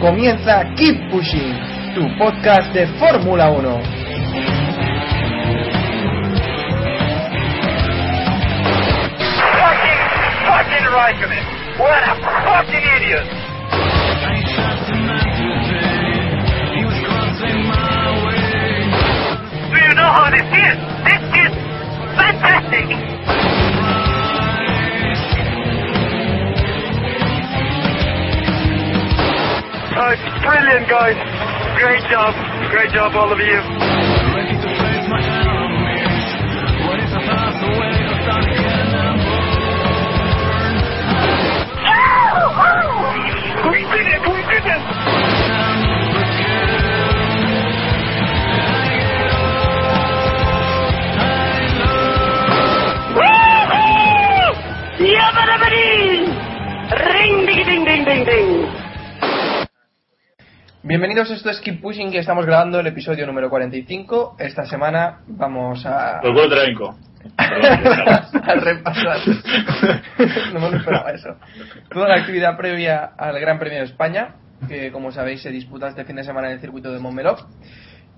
Comienza Keep Pushing, tu podcast de Fórmula 1. Fucking, fucking Raikkonen. What a fucking idiot. Do you know how this is? This is fantastic. Brilliant, guys. Great job. Great job, all of you. We did it! We did it! Bienvenidos, esto es Keep Pushing, que estamos grabando el episodio número 45. Esta semana vamos a, Lo puedo traer en co. a repasar. no me lo esperaba eso. Toda la actividad previa al Gran Premio de España, que como sabéis se disputa este fin de semana en el circuito de Montmeló.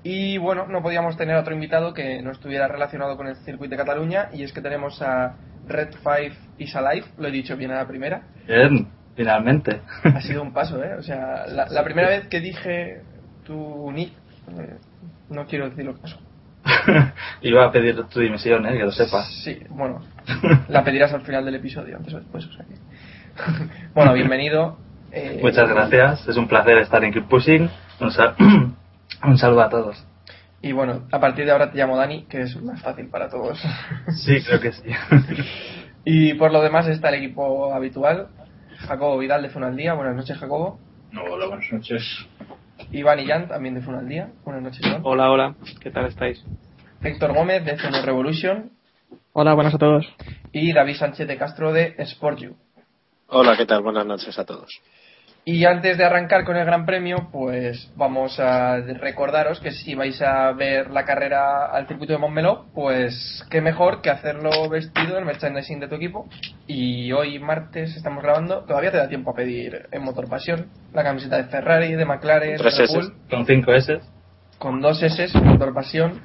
Y bueno, no podíamos tener otro invitado que no estuviera relacionado con el circuito de Cataluña, y es que tenemos a Red 5 is Alive, lo he dicho bien a la primera. Bien, finalmente. Ha sido un paso, ¿eh? O sea, la, la primera vez que dije tu nick, eh, no quiero decir lo que pasó. Iba a pedir tu dimisión, ¿eh? que lo sepas. Sí, bueno, la pedirás al final del episodio, antes o después, o sea que... bueno, bienvenido. eh, Muchas gracias, es un placer estar en Keep Pushing. Un, sal- un saludo a todos. Y bueno, a partir de ahora te llamo Dani, que es más fácil para todos. Sí, creo que sí. y por lo demás está el equipo habitual. Jacobo Vidal de Funaldía, buenas noches Jacobo. No, hola, buenas noches. Iván y Jan también de Funaldía, buenas noches Iván. Hola, hola, ¿qué tal estáis? Héctor Gómez de Zone Revolution Hola, buenas a todos. y David Sánchez de Castro de Sport You. Hola, ¿qué tal? Buenas noches a todos. Y antes de arrancar con el Gran Premio, pues vamos a recordaros que si vais a ver la carrera al circuito de Montmeló, pues qué mejor que hacerlo vestido en merchandising de tu equipo. Y hoy martes estamos grabando, todavía te da tiempo a pedir en Motor Pasión la camiseta de Ferrari, de McLaren, Red S. Bull, Con 5 S. con dos S, Motor Pasión.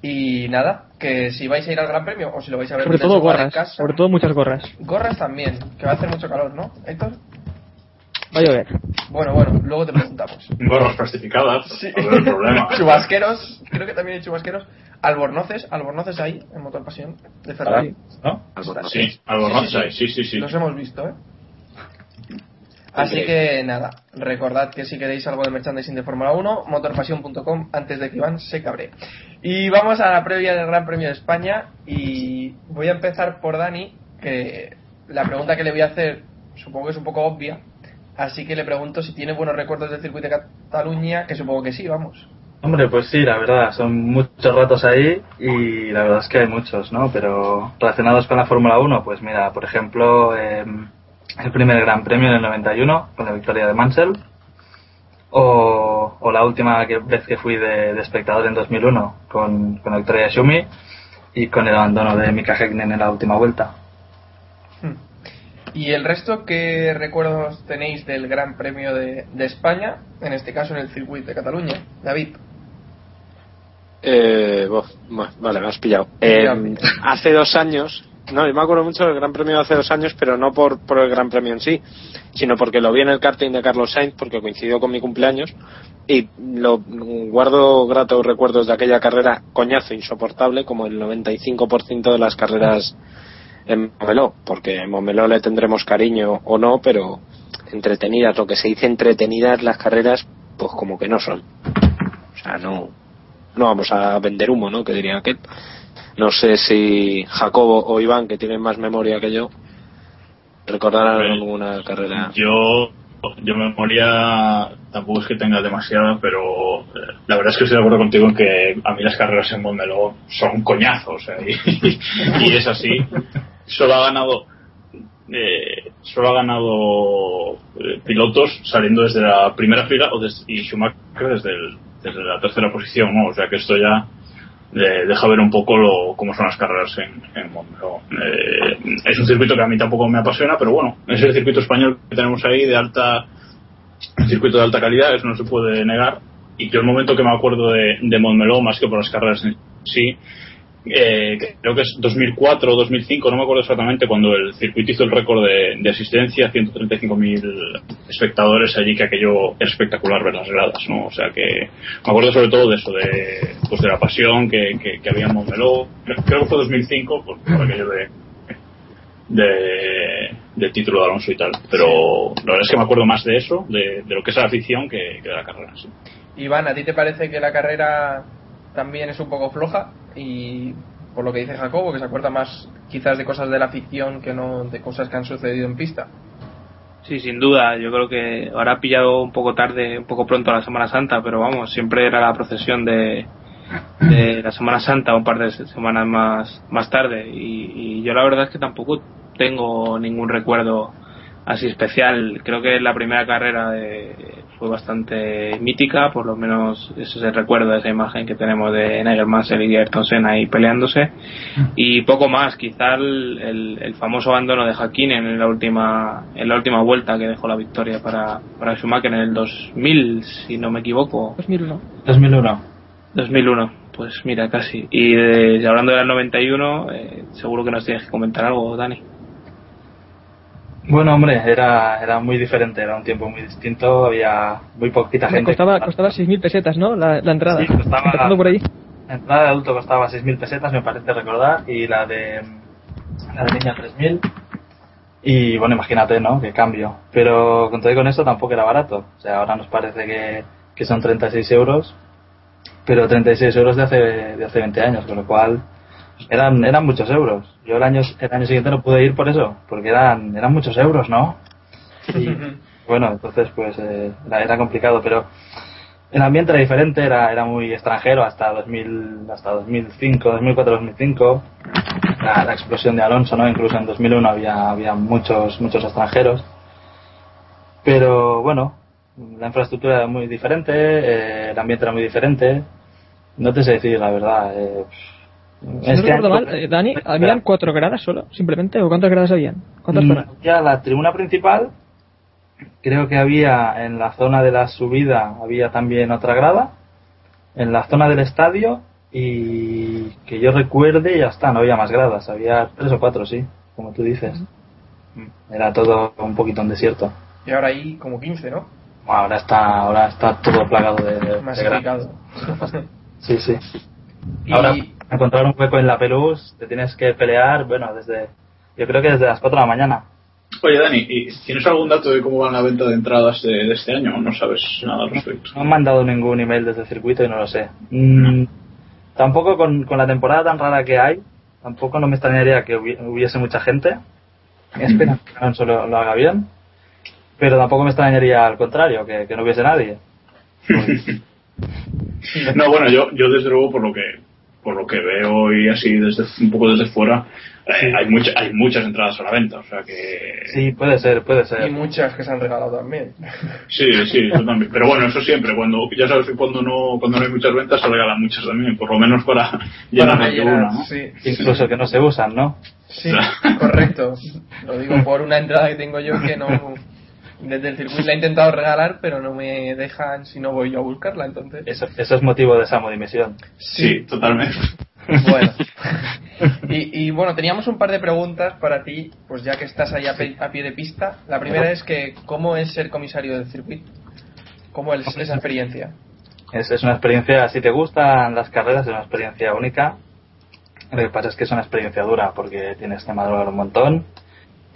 Y nada, que si vais a ir al Gran Premio o si lo vais a ver Sobre el todo de gorras, casa, sobre todo muchas gorras. gorras también, que va a hacer mucho calor, ¿no, Héctor? Va a llover. Bueno, bueno, luego te preguntamos. Gorras plastificadas. Sí. Problema. chubasqueros, creo que también hay chubasqueros. Albornoces, albornoces ahí, en Motor Pasión, de Ferrari. ¿No? Albornoces. Sí, albornoces hay, sí, sí, sí. Los hemos visto, ¿eh? Así que nada, recordad que si queréis algo de merchandising de Fórmula 1, motorpasión.com antes de que Iván se cabre. Y vamos a la previa del Gran Premio de España y voy a empezar por Dani, que la pregunta que le voy a hacer supongo que es un poco obvia, así que le pregunto si tiene buenos recuerdos del circuito de Cataluña, que supongo que sí, vamos. Hombre, pues sí, la verdad, son muchos ratos ahí y la verdad es que hay muchos, ¿no? Pero relacionados con la Fórmula 1, pues mira, por ejemplo, eh, el primer Gran Premio en el 91 con la victoria de Mansell o, o la última que- vez que fui de, espectador en 2001 con, con la victoria de Schumi y con el abandono de Mika Häkkinen en la última vuelta. ¿Y el resto qué recuerdos tenéis del Gran Premio de, de España, en este caso en el circuito de Cataluña? David. Eh, bueno, vale, me has pillado. Eh, hace dos años, no, yo me acuerdo mucho del Gran Premio de hace dos años, pero no por, por el Gran Premio en sí, sino porque lo vi en el karting de Carlos Sainz, porque coincidió con mi cumpleaños, y lo guardo gratos recuerdos de aquella carrera coñazo, insoportable, como el 95% de las carreras en Momeló, porque en Momeló le tendremos cariño o no, pero entretenidas, lo que se dice entretenidas las carreras, pues como que no son. O sea, no, no vamos a vender humo, ¿no? Que diría aquel. No sé si Jacobo o Iván, que tienen más memoria que yo, recordarán Hombre, alguna carrera. Yo yo memoria tampoco es que tenga demasiada, pero eh, la verdad es que estoy de acuerdo contigo en que a mí las carreras en Montmeló son un coñazo, o sea, y, y es así. Solo ha ganado eh, solo ha ganado eh, pilotos saliendo desde la primera fila o des- y Schumacher desde, desde la tercera posición, ¿no? O sea que esto ya deja ver un poco lo, cómo son las carreras en, en Montmeló. Eh, es un circuito que a mí tampoco me apasiona, pero bueno, es el circuito español que tenemos ahí de alta, circuito de alta calidad, eso no se puede negar. Y yo el momento que me acuerdo de, de Montmeló, más que por las carreras en sí, eh, creo que es 2004 o 2005, no me acuerdo exactamente, cuando el circuito hizo el récord de, de asistencia, 135.000 espectadores allí, que aquello era espectacular ver las gradas, ¿no? O sea que me acuerdo sobre todo de eso, de, pues de la pasión que, que, que había en Montmeló. Creo que fue 2005, por, por aquello de, de, del título de Alonso y tal. Pero la verdad es que me acuerdo más de eso, de, de lo que es la afición, que, que de la carrera. sí. Iván, ¿a ti te parece que la carrera también es un poco floja? Y por lo que dice Jacobo, que se acuerda más quizás de cosas de la ficción que no de cosas que han sucedido en pista. Sí, sin duda. Yo creo que ahora ha pillado un poco tarde, un poco pronto la Semana Santa, pero vamos, siempre era la procesión de, de la Semana Santa un par de se- semanas más, más tarde. Y, y yo la verdad es que tampoco tengo ningún recuerdo así especial. Creo que la primera carrera de- fue bastante mítica, por lo menos ese es el recuerdo de esa imagen que tenemos de Nigel Mansell y Ayrton Senna ahí peleándose. Y poco más, quizá el, el- el famoso abandono de Hakkinen en la última en la última vuelta que dejó la victoria para, para Schumacher en el 2000, si no me equivoco. 2001. 2001. 2001, pues mira, casi. Y, de- y hablando del 91, eh, seguro que nos tienes que comentar algo, Dani. Bueno, hombre, era, era muy diferente, era un tiempo muy distinto, había muy poquita gente. Costaba, costaba 6.000 pesetas, ¿no? La, la entrada. Sí, costaba- por ahí. La entrada de adulto costaba 6.000 pesetas, me parece recordar, y la de la de niña 3.000. Y bueno, imagínate, ¿no? Qué cambio. Pero con todo y con eso tampoco era barato. O sea, ahora nos parece que, que son 36 euros, pero 36 euros de hace, de hace 20 años, con lo cual eran, eran muchos euros. Yo el año, el año siguiente no pude ir por eso, porque eran, eran muchos euros, ¿no? Y bueno, entonces pues eh, era, era complicado, pero el ambiente era diferente, era, era muy extranjero hasta 2000, hasta 2005, 2004, 2005. La, la explosión de Alonso, ¿no? Incluso en 2001 había, había muchos, muchos extranjeros. Pero bueno, la infraestructura era muy diferente, eh, el ambiente era muy diferente. No te sé decir la verdad. eh, Si no este recuerdo año- mal, eh, Dani, ¿habían cuatro gradas solo, simplemente? ¿O cuántas gradas habían? ¿Cuántas Mm? Ya la tribuna principal, creo que había en la zona de la subida, había también otra grada. En la zona del estadio, y que yo recuerde, ya está, no había más gradas, había tres o cuatro, sí, como tú dices. Mm, Era todo un poquito en desierto. Y ahora hay como 15, ¿no? Ahora está, ahora está todo plagado de, de, de gradas. Sí, sí. Y- Ahora, encontrar un hueco en la Pelús, te tienes que pelear, bueno, desde, yo creo que desde las 4 de la mañana. Oye, Dani, ¿y ¿tienes algún dato de cómo va la venta de entradas de, de este año? ¿O no sabes nada al respecto? No han mandado ningún email desde el circuito y no lo sé. Mm, Tampoco con, con la temporada tan rara que hay, tampoco no me extrañaría que hubi- hubiese mucha gente. Espero que Alonso lo, lo haga bien. Pero tampoco me extrañaría al contrario, que, que no hubiese nadie. No, bueno, yo, yo desde luego por lo que por lo que veo y así desde un poco desde fuera eh, hay mucha, hay muchas entradas a la venta, o sea que Sí, puede ser, puede Y ser. muchas que se han regalado también. sí, sí, eso también. Pero bueno, eso siempre cuando ya sabes que cuando no cuando no hay muchas ventas se regalan muchas también, por lo menos para llenar más una, ¿no? sí. Incluso que no se usan, ¿no? Sí, correcto. Lo digo por una entrada que tengo yo que no. Desde el circuito la he intentado regalar, pero no me dejan si no voy yo a buscarla, entonces. Eso, eso es motivo de esa dimisión. Sí, totalmente. Bueno. Y, y bueno, teníamos un par de preguntas para ti, pues ya que estás ahí a, pe- a pie de pista. La primera es que, ¿cómo es ser comisario del circuito? ¿Cómo es esa experiencia? Es, es una experiencia, si te gustan las carreras, es una experiencia única. Lo que pasa es que es una experiencia dura porque tienes que madrugar un montón,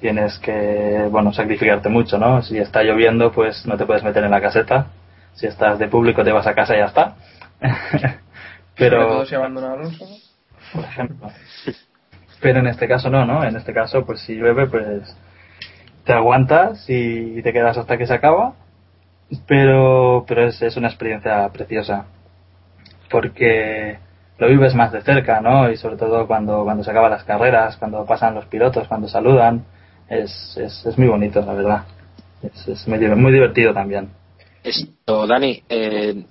tienes que, bueno, sacrificarte mucho, ¿no? Si está lloviendo, pues no te puedes meter en la caseta. Si estás de público, te vas a casa y ya está. Pero, todo si abandona por ejemplo. Pero en este caso no, ¿no? En este caso, pues si llueve, pues te aguantas y te quedas hasta que se acaba, pero, pero es, es una experiencia preciosa, porque lo vives más de cerca, ¿no? Y sobre todo cuando, cuando se acaban las carreras, cuando pasan los pilotos, cuando saludan, es, es, es muy bonito, la verdad. Es, es muy, muy divertido también. Esto, Dani, eh,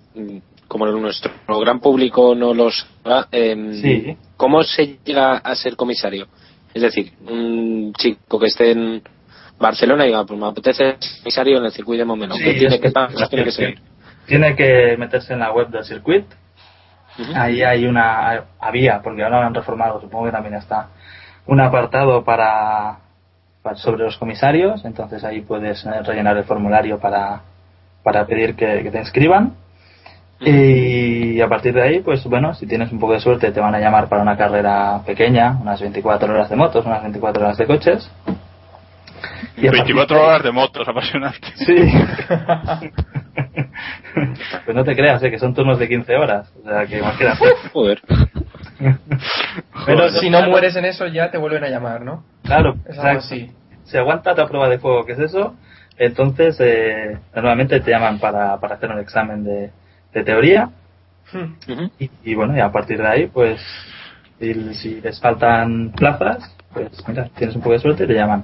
como nuestro gran público no lo sabe, eh, Sí. ¿cómo se llega a ser comisario? Es decir, un chico que esté en Barcelona y diga, pues me apetece ser comisario en el circuito de Momento. Sí, ¿Qué tiene que, tiene que seguir? Tiene que meterse en la web del circuito. Ahí hay una, había, porque ahora lo han reformado, supongo que también está, un apartado para- sobre los comisarios, entonces ahí puedes eh, rellenar el formulario para, para pedir que, que te inscriban. Y a partir de ahí, pues bueno, si tienes un poco de suerte, te van a llamar para una carrera pequeña, unas 24 horas de motos, unas 24 horas de coches. Y a partir 24 de ahí- horas de motos, apasionante. Sí. pues no te creas, ¿eh? que son turnos de 15 horas. O sea, que imagínate. Joder. Pero si no mueres en eso ya te vuelven a llamar, ¿no? Claro, Es algo exacto. así. Si aguantas la prueba de fuego, que es eso, entonces eh, normalmente te llaman para, para hacer un examen de, de teoría Ujú. y, y bueno, y a partir de ahí, pues si, si les faltan plazas, pues mira, tienes un poco de suerte y te llaman.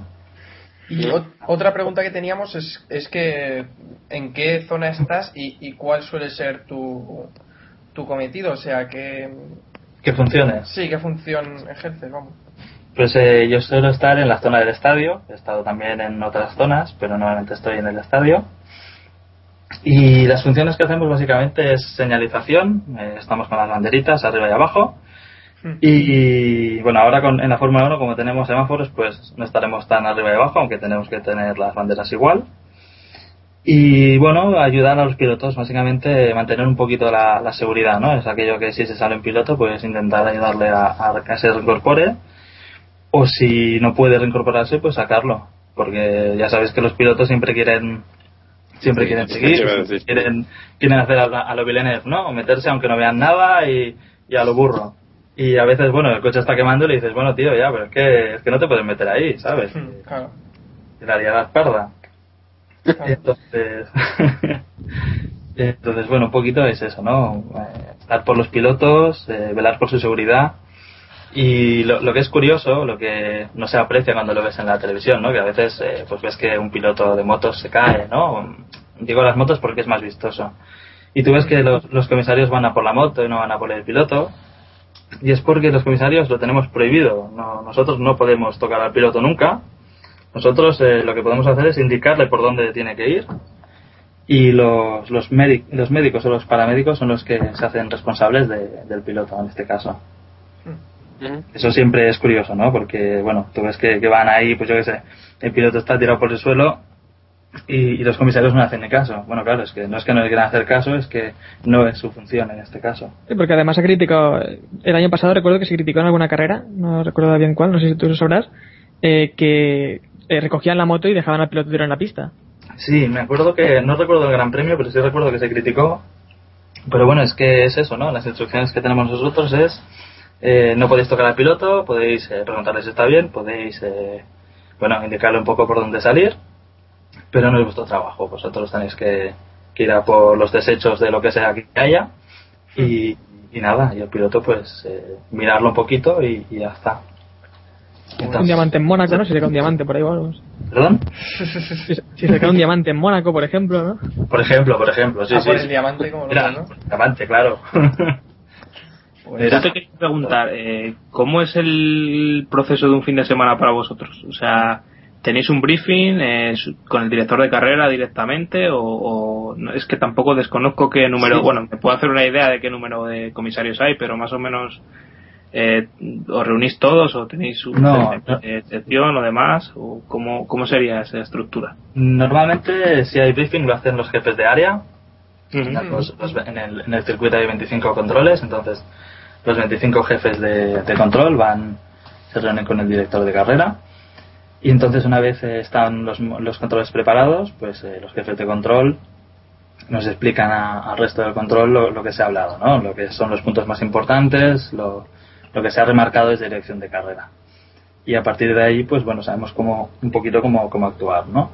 Y ot- otra pregunta que teníamos es, es que en qué zona estás y, y cuál suele ser tu, tu cometido, o sea, que Que funcione. sí, qué función ejerces, vamos. Pues eh, yo suelo estar en la zona del estadio, he estado también en otras zonas, pero normalmente estoy en el estadio. Y las funciones que hacemos básicamente es señalización, eh, estamos con las banderitas arriba y abajo. Y bueno, ahora con, en la Fórmula 1 como tenemos semáforos, pues no estaremos tan arriba y abajo, aunque tenemos que tener las banderas igual. Y bueno, ayudar a los pilotos, básicamente mantener un poquito la, la seguridad, ¿no? Es aquello que si se sale un piloto, pues intentar ayudarle a, a que se reincorpore o si no puede reincorporarse, pues sacarlo. Porque ya sabes que los pilotos siempre quieren siempre Sí, quieren seguir, quieren, quieren hacer a, a lo Villeneuve, ¿no? O meterse aunque no vean nada y, y a lo burro. Y a veces, bueno, el coche está quemando y le dices, bueno, tío, ya, pero es que, es que no te puedes meter ahí, ¿sabes? Hmm, Claro. Y la haría la espalda. Entonces, entonces, bueno, un poquito es eso, ¿no? Eh, estar por los pilotos, eh, velar por su seguridad. Y lo, lo que es curioso, lo que no se aprecia cuando lo ves en la televisión, ¿no? Que a veces, eh, pues ves que un piloto de motos se cae, ¿no? Digo las motos porque es más vistoso. Y tú ves que los, comisarios van a por la moto y no van a por el piloto. Y es porque los comisarios lo tenemos prohibido. No, nosotros no podemos tocar al piloto nunca. Nosotros eh, lo que podemos hacer es indicarle por dónde tiene que ir. Y los, los, los médicos o los paramédicos son los que se hacen responsables de- del piloto en este caso. Eso siempre es curioso, ¿no? Porque, bueno, tú ves que, que van ahí, pues yo qué sé, el piloto está tirado por el suelo y, y los comisarios no hacen ni caso. Bueno, claro, es que no es que no le quieran hacer caso, es que no es su función en este caso. Sí, porque además ha criticado, el año pasado recuerdo que se criticó en alguna carrera, no recuerdo bien cuál, no sé si tú lo sabrás, eh, que eh, recogían la moto y dejaban al piloto tirado en la pista. Sí, me acuerdo que, no recuerdo el Gran Premio, pero sí recuerdo que se criticó. Pero bueno, es que es eso, ¿no? Las instrucciones que tenemos nosotros es, eh, no podéis tocar al piloto, podéis eh, preguntarle si está bien, podéis, eh, bueno, indicarle un poco por dónde salir, pero no es vuestro trabajo. Vosotros tenéis que, que ir a por los desechos de lo que sea que haya y, y nada, y el piloto pues eh, mirarlo un poquito y, y ya está. un diamante en Mónaco, ¿no? Si se cae un diamante por ahí o algo. ¿Perdón? Si, si se cae un diamante en Mónaco, por ejemplo, ¿no? Por ejemplo, por ejemplo, sí, Ah, sí. por sí. el diamante como lo Mira, ¿no? diamante, claro. Yo te quería preguntar, eh, ¿cómo es el proceso de un fin de semana para vosotros? O sea, ¿tenéis un briefing eh, con el director de carrera directamente o, o no? es que tampoco desconozco qué número, Sí. bueno, me puedo hacer una idea de qué número de comisarios hay, pero más o menos eh, os reunís todos o tenéis un No, no. sección o demás o cómo, cómo sería esa estructura? Normalmente, si hay briefing, lo hacen los jefes de área. Ujú. Los- los- en, el, en el circuito hay 25 controles, entonces los 25 jefes de, control van, se reúnen con el director de carrera. Y entonces, una vez eh, están los, los controles preparados, pues eh, los jefes de control nos explican a- al resto del control lo, que se ha hablado, ¿no? Lo que son los puntos más importantes, lo, lo que se ha remarcado es dirección de carrera. y a partir de ahí, pues bueno, sabemos cómo, un poquito cómo, cómo actuar, ¿no?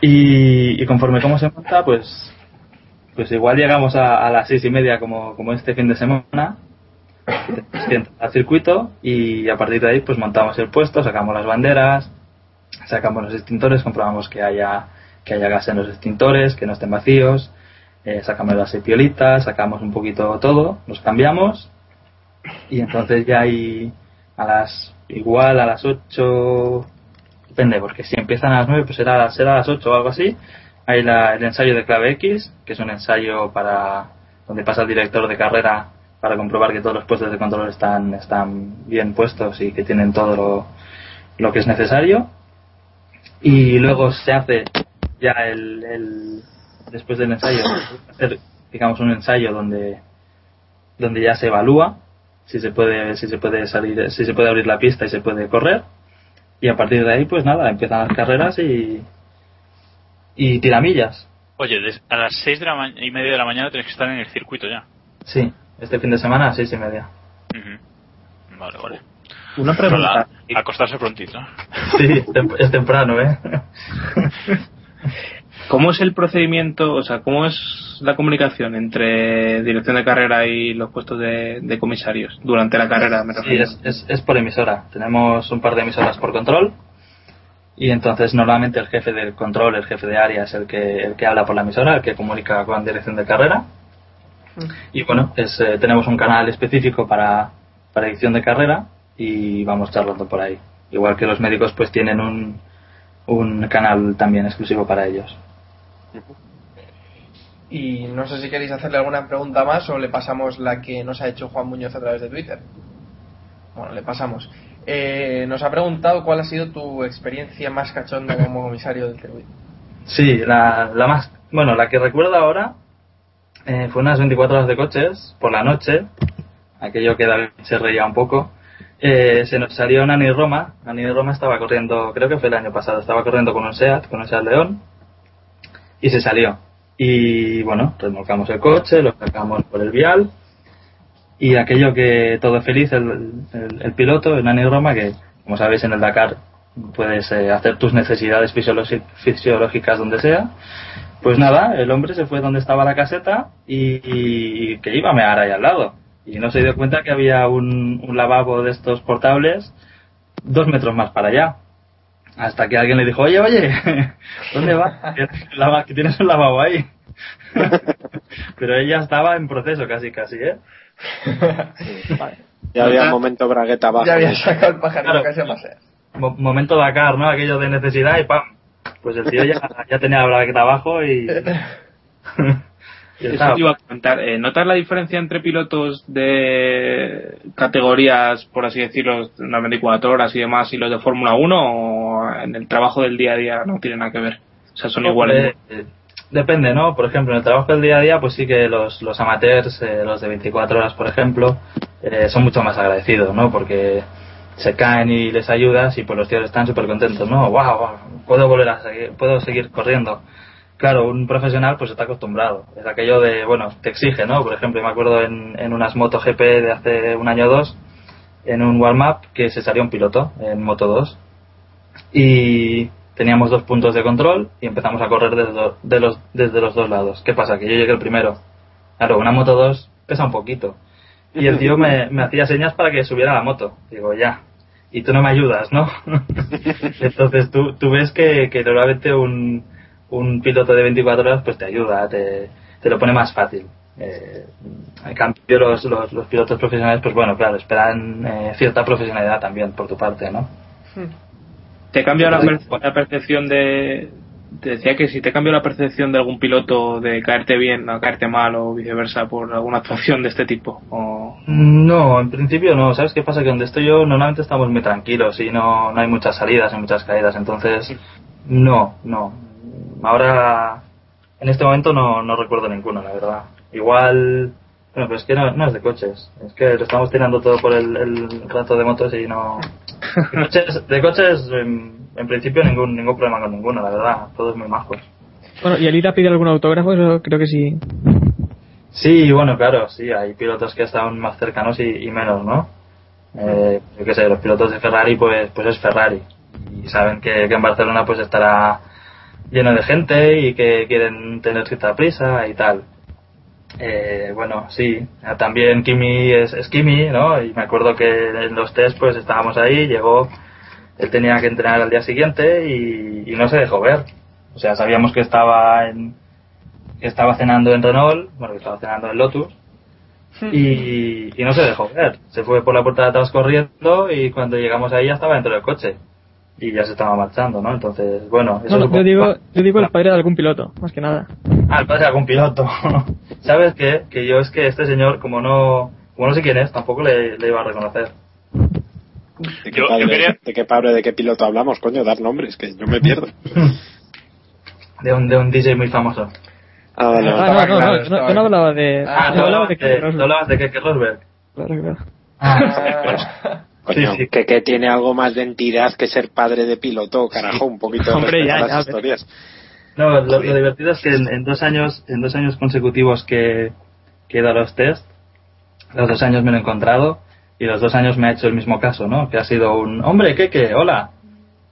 Y, y conforme cómo se monta, pues, pues igual llegamos a, a las seis y media como, como este fin de semana, al circuito y a partir de ahí pues montamos el puesto, sacamos las banderas, sacamos los extintores, comprobamos que haya que haya gas en los extintores, que no estén vacíos, eh, sacamos las piolitas, sacamos un poquito todo, los cambiamos y entonces ya hay a las igual a las 8 depende porque si empiezan a las 9 pues será, será a las 8 o algo así hay la- el ensayo de clave X que es un ensayo para donde pasa el director de carrera para comprobar que todos los puestos de control están están bien puestos y que tienen todo lo, lo que es necesario. Y luego se hace ya el, el- después del ensayo hacer digamos un ensayo donde donde ya se evalúa si se puede si se puede salir si se puede abrir la pista y se puede correr. Y a partir de ahí pues nada empiezan las carreras y y tiramillas. Oye, a las seis de la ma- y media de la mañana tienes que estar en el circuito ya. sí este fin de semana a seis y media Ujú. Vale, vale. Una pregunta. Acostarse prontito. sí es temprano eh ¿Cómo es el procedimiento, o sea, cómo es la comunicación entre dirección de carrera y los puestos de, de comisarios durante la carrera? Me Sí, es, es por emisora. Tenemos un par de emisoras por control. Y entonces normalmente el jefe del control, el jefe de área es el que, el que habla por la emisora, el que comunica con dirección de carrera. Y bueno, es, eh, tenemos un canal específico para, para edición de carrera y vamos charlando por ahí. Igual que los médicos pues tienen un, un canal también exclusivo para ellos. Y no sé si queréis hacerle alguna pregunta más o le pasamos la que nos ha hecho Juan Muñoz a través de Twitter. Bueno, le pasamos. Eh, nos ha preguntado cuál ha sido tu experiencia más cachonda como comisario del circuito. Sí, la, la más, bueno, la que recuerdo ahora eh, fue unas 24 horas de coches por la noche, aquello que David se reía un poco. Eh, se nos salió Nani Roma, Nani Roma estaba corriendo, creo que fue el año pasado, estaba corriendo con un SEAT, con un SEAT León, y se salió. Y bueno, remolcamos el coche, lo sacamos por el vial, y aquello que todo feliz el, el, piloto, el Nani Roma, que como sabéis en el Dakar puedes eh, hacer tus necesidades fisiológicas donde sea. Pues nada, el hombre se fue donde estaba la caseta y, y que iba a mear ahí al lado. Y no se dio cuenta que había un, un lavabo de estos portables dos metros más para allá. Hasta que alguien le dijo, oye, oye, ¿dónde vas? Que, tienes un lavabo ahí. Pero ella estaba en proceso casi, casi, ¿eh? Ya había un momento bragueta abajo. Ya había sacado el pajarito Claro. casi a pasear. Mo- momento Dakar, ¿no? Aquello de necesidad y ¡pam! Pues el tío ya, ya tenía la bragueta abajo y... y Eso estaba. te iba a comentar. Eh, ¿Notas la diferencia entre pilotos de categorías, por así decirlo, de unas 24 horas y demás, y los de Fórmula 1 o en el trabajo del día a día no tiene nada que ver? O sea, son iguales. Eh, depende, ¿no? Por ejemplo, en el trabajo del día a día, pues sí que los, los amateurs, eh, los de 24 horas, por ejemplo, eh, son mucho más agradecidos, ¿no? Porque se caen y les ayudas y pues los tíos están súper contentos, ¿no? ¡Wow! wow, Puedo volver a seguir, puedo seguir corriendo. Claro, un profesional pues está acostumbrado. Es aquello de, bueno, te exige, ¿no? Por ejemplo, me acuerdo en, en unas Moto GP de hace un año o dos, en un warm-up, que se salió un piloto en Moto 2 y teníamos dos puntos de control y empezamos a correr desde, de los, desde los dos lados. ¿Qué pasa? Que yo llegué el primero. Claro, una moto 2 pesa un poquito. Y el tío me, me hacía señas para que subiera a la moto. Digo, ya. Y tú no me ayudas, ¿no? Entonces tú, tú ves que, que normalmente un, un piloto de 24 horas pues te ayuda, te, te lo pone más fácil. Eh, en cambio los, los, los pilotos profesionales pues bueno, claro, esperan eh, cierta profesionalidad también por tu parte, ¿no? ¿Te cambia la percepción de.? Decía que si te cambia la percepción de algún piloto de caerte bien a caerte mal o viceversa por alguna actuación de este tipo. O... No, en principio no. ¿Sabes qué pasa? Que donde estoy yo normalmente estamos muy tranquilos y no, no hay muchas salidas y muchas caídas. Entonces, no, no. Ahora, en este momento no, no recuerdo ninguno, la verdad. Igual, bueno, pero es que no, no es de coches. Es que lo estamos tirando todo por el, el rato de motos y no... De coches, de coches en, principio ningún, ningún problema con ninguno, la verdad. Todos muy majos. Bueno, y el ir a pedir algún autógrafo, eso creo que sí. Sí, bueno, claro, sí, hay pilotos que están más cercanos y, y menos, ¿no? Eh, yo qué sé, los pilotos de Ferrari, pues, pues es Ferrari. Y saben que, que en Barcelona pues estará lleno de gente y que quieren tener cierta prisa y tal. Eh, bueno, sí, también Kimi es, es Kimi, ¿no? Y me acuerdo que en los test pues estábamos ahí, llegó, él tenía que entrenar al día siguiente y, y no se dejó ver. O sea, sabíamos que estaba en, que estaba cenando en Renault, bueno, que estaba cenando en Lotus, y, y no se dejó ver. Se fue por la puerta de atrás corriendo y cuando llegamos ahí ya estaba dentro del coche. Y ya se estaba marchando, ¿no? Entonces, bueno, eso No, es un yo digo, yo digo el padre de algún piloto, más que nada. Ah, el padre de algún piloto. ¿Sabes qué? Que yo es que este señor, como no, como no sé quién es, tampoco le, le iba a reconocer. ¿De qué, Yo- padre, yo quería- ¿De qué padre, de qué piloto hablamos? Coño, dar nombres, que yo me pierdo. De un, de un DJ muy famoso. Ah, vale, Ah, no, no, claro, no, no, no hablaba de. Ah, yo no hablaba hablabas de de, Keke no Rosberg. hablabas de Keke Rosberg. Claro, claro. Ah, Coño, Sí, sí. Que, que tiene algo más de entidad que ser padre de piloto, carajo, un poquito Hombre, ya, las ya, historias. No, lo, lo divertido es que en, en dos años, en dos años consecutivos que, que he dado los test, los dos años me lo he encontrado y los dos años me ha hecho el mismo caso, ¿no? Que ha sido un hombre, ¿qué, qué? Hola.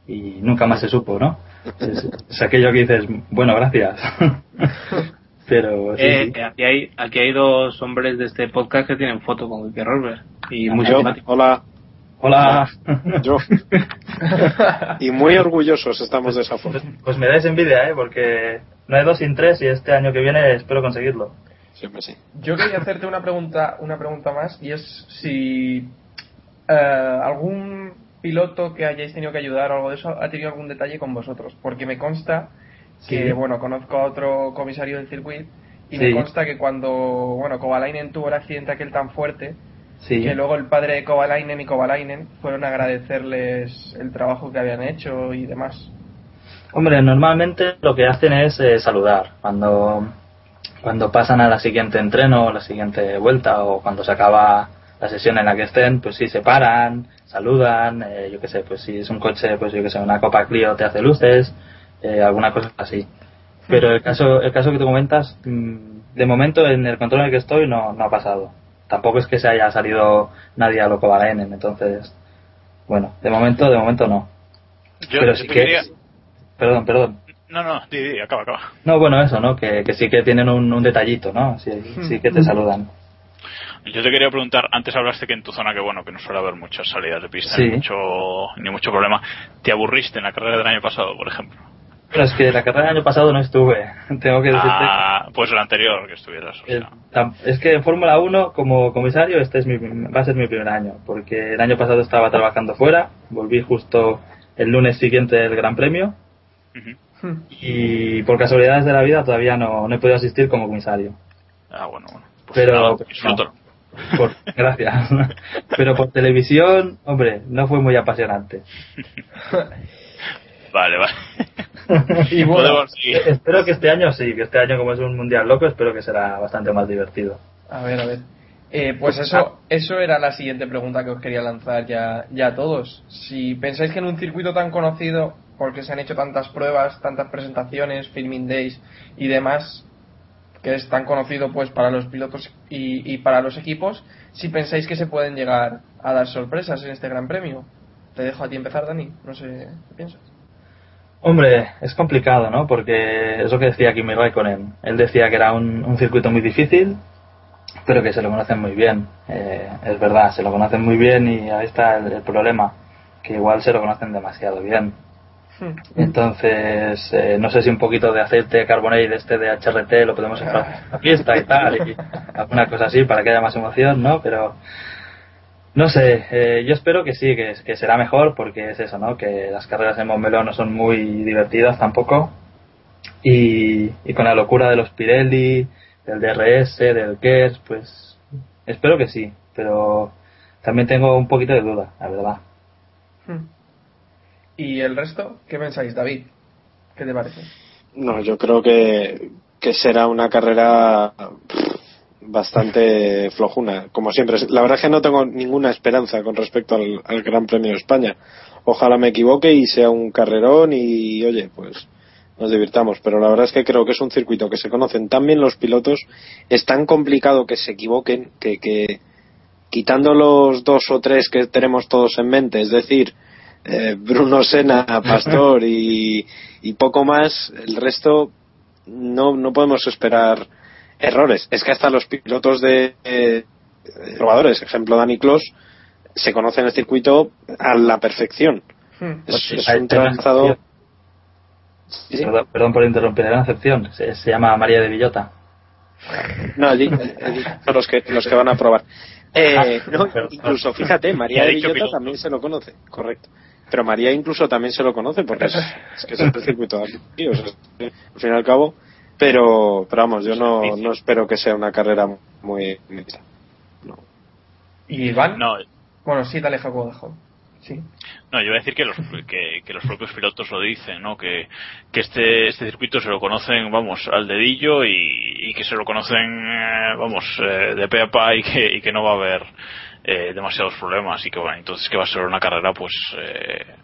Y nunca más se supo, ¿no? Es, es aquello que dices, bueno, gracias. Pero sí, Eh, sí. aquí, hay, aquí hay dos hombres de este podcast que tienen foto con Kike Rosberg. Y muy Yo, hola, Hola. yo. Y muy orgullosos estamos de esa foto. Pues, pues me dais envidia, ¿eh? Porque no hay dos sin tres y este año que viene espero conseguirlo. Siempre sí. Yo quería hacerte una pregunta, una pregunta más y es si eh, algún piloto que hayáis tenido que ayudar o algo de eso ha tenido algún detalle con vosotros, porque me consta que Sí. bueno conozco a otro comisario del circuito y Sí. me consta que cuando bueno Kovalainen tuvo el accidente aquel tan fuerte Sí. que luego el padre de Kovalainen y Kovalainen fueron a agradecerles el trabajo que habían hecho y demás. Hombre, normalmente lo que hacen es eh, saludar. Cuando, cuando pasan a la siguiente entreno, o la siguiente vuelta, o cuando se acaba la sesión en la que estén, pues sí, se paran, saludan, eh, yo qué sé, pues si es un coche, pues yo qué sé, una Copa Clio te hace luces, eh, alguna cosa así. Pero el caso, el caso que tú comentas, mm, de momento en el control en el que estoy no, no ha pasado. Tampoco es que se haya salido nadie a loco N, entonces, bueno, de momento, de momento no. Yo, Pero sí que, perdón, perdón. No, no, di, di, acaba, acaba. No, bueno, eso, ¿no? Que, que sí que tienen un, un detallito, ¿no? Sí, sí que te saludan. Yo te quería preguntar, antes hablaste que en tu zona, que bueno, que no suele haber muchas salidas de pista, Sí. ni, mucho, ni mucho problema. ¿Te aburriste en la carrera del año pasado, por ejemplo? Pero es que la carrera del año pasado no estuve. Tengo que decirte. Ah, pues el anterior que estuvieras. o sea. es que en Fórmula 1, como comisario, este es mi, va a ser mi primer año. Porque el año pasado estaba trabajando fuera. Volví justo el lunes siguiente del Gran Premio. Y por casualidades de la vida todavía no, no he podido asistir como comisario. Ah, bueno, bueno. Pues Pero- nada, pero disfrútalo. Por, gracias. Pero por televisión, hombre, no fue muy apasionante. Vale, vale. Y bueno, Podemos seguir. Espero que este año sí, que este año como es un mundial loco, espero que será bastante más divertido. A ver, a ver. Eh, pues eso, eso era la siguiente pregunta que os quería lanzar ya, ya a todos. Si pensáis que en un circuito tan conocido, porque se han hecho tantas pruebas, tantas presentaciones, filming days y demás, que es tan conocido pues para los pilotos y, y para los equipos, si pensáis que se pueden llegar a dar sorpresas en este Gran Premio. Te dejo a ti empezar, Dani. No sé qué piensas. Hombre, es complicado, ¿no? Porque es lo que decía Kimi Raikkonen. Él decía que era un, circuito muy difícil, pero que se lo conocen muy bien. Eh, es verdad, se lo conocen muy bien y ahí está el problema, que igual se lo conocen demasiado bien. Entonces, eh, no sé si un poquito de aceite de este de HRT lo podemos echar a la fiesta y tal, y alguna cosa así para que haya más emoción, ¿no? Pero no sé, eh, yo espero que sí, que, que será mejor porque es eso, ¿no? Que las carreras en Montmeló no son muy divertidas tampoco. Y, y con la locura de los Pirelli, del DRS, del KERS, pues espero que sí, pero también tengo un poquito de duda, la verdad. ¿Y el resto? ¿Qué pensáis, David? ¿Qué te parece? No, yo creo que, será una carrera bastante flojuna, como siempre. La verdad es que no tengo ninguna esperanza con respecto al, al Gran Premio de España. Ojalá me equivoque y sea un carrerón y, oye, pues nos divirtamos. Pero la verdad es que creo que es un circuito que se conocen tan bien los pilotos, es tan complicado que se equivoquen, que, que, quitando los dos o tres que tenemos todos en mente, es decir, eh, Bruno Sena, Pastor y, y poco más, el resto no, no podemos esperar errores. Es que hasta los pilotos de eh, probadores, ejemplo Dani Clos, se conocen el circuito a la perfección. Hmm. Es, es Hay- un trazado. Perdón, perdón por interrumpir, una excepción. Se, se llama María de Villota. No, he di- he dicho los que, los que van a probar. Eh, no, incluso, fíjate, María de Villota también se lo conoce, correcto. Pero María incluso también se lo conoce porque es, es que es el circuito de aquí, o sea, al fin y al cabo. Pero, pero vamos, yo no, no espero que sea una carrera muy mixta. ¿Y Iván? No, Bueno, sí, dale Jacobo, dejo. Sí. No, yo voy a decir que los, que, que los propios pilotos lo dicen, ¿no? Que, que este, este circuito se lo conocen, vamos, al dedillo y, y que se lo conocen, eh, vamos, eh, de pe a pa y que, y que no va a haber eh, demasiados problemas y que, bueno, entonces que va a ser una carrera, pues, eh,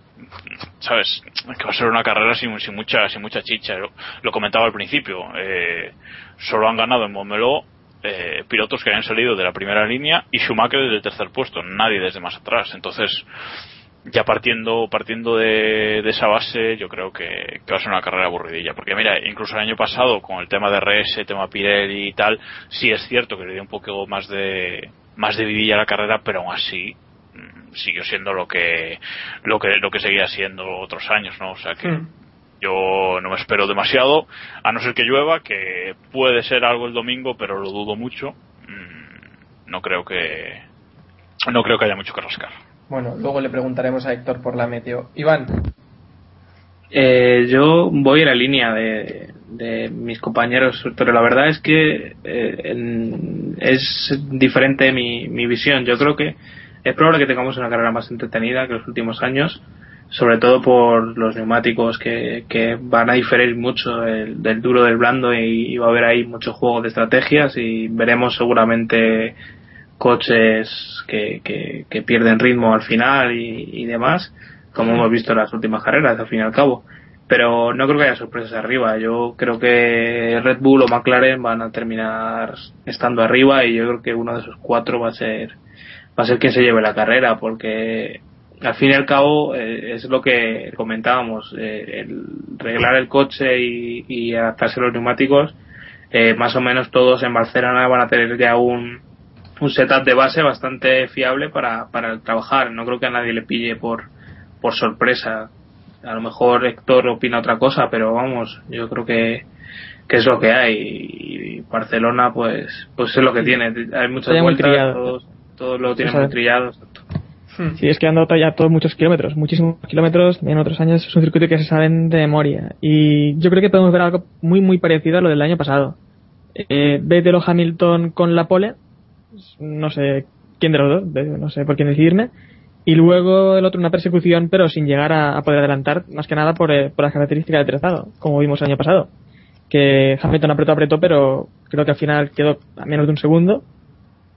¿sabes? Que va a ser una carrera sin, sin mucha sin mucha chicha. Lo, comentaba al principio. Eh, solo han ganado en Montmeló eh, pilotos que hayan salido de la primera línea y Schumacher desde el tercer puesto, nadie desde más atrás. Entonces, ya partiendo partiendo de, esa base, yo creo que, que va a ser una carrera aburridilla. Porque mira, incluso el año pasado, con el tema de RS, tema Pirelli y tal, sí es cierto que le dio un poco más de más de vidilla a la carrera, pero aún así mm, siguió siendo lo que lo que lo que seguía siendo otros años, ¿no? O sea que Hmm. yo no me espero demasiado, a no ser que llueva, que puede ser algo el domingo, pero lo dudo mucho. Mm, No creo que no creo que haya mucho que rascar. Bueno, luego le preguntaremos a Héctor por la meteo. Iván, Eh, yo voy en la línea de, de mis compañeros, pero la verdad es que eh, es diferente mi, mi visión. Yo creo que es probable que tengamos una carrera más entretenida que los últimos años, sobre todo por los neumáticos que, que van a diferir mucho el- del duro del blando y, va a haber ahí mucho juego de estrategias y veremos seguramente coches que, que, que pierden ritmo al final y, y demás, como hemos visto en las últimas carreras, al fin y al cabo. Pero no creo que haya sorpresas arriba. Yo creo que Red Bull o McLaren van a terminar estando arriba y yo creo que uno de esos cuatro va a ser va a ser quien se lleve la carrera porque al fin y al cabo eh, es lo que comentábamos eh, el reglar el coche y, adaptarse a los neumáticos eh, más o menos todos en Barcelona van a tener ya un, un setup de base bastante fiable para, para trabajar. No creo que a nadie le pille por, por sorpresa. A lo mejor Héctor opina otra cosa, pero vamos, yo creo que, que es lo que hay. Y Barcelona, pues, pues es lo que tiene. Hay muchas Está ya muy vueltas, todos, todos lo tienen muy es. trillado. Sí, es que han dado ya todos muchos kilómetros, muchísimos kilómetros. En otros años es un circuito que se saben de memoria. Y yo creo que podemos ver algo muy, muy parecido a lo del año pasado. Eh, Vettel o Hamilton con la pole, no sé quién de los dos, de- no sé por quién decidirme. Y luego el otro una persecución, pero sin llegar a, a poder adelantar, más que nada por, eh, por las características del trazado, como vimos el año pasado. Que Hamilton apretó, apretó, pero creo que al final quedó a menos de un segundo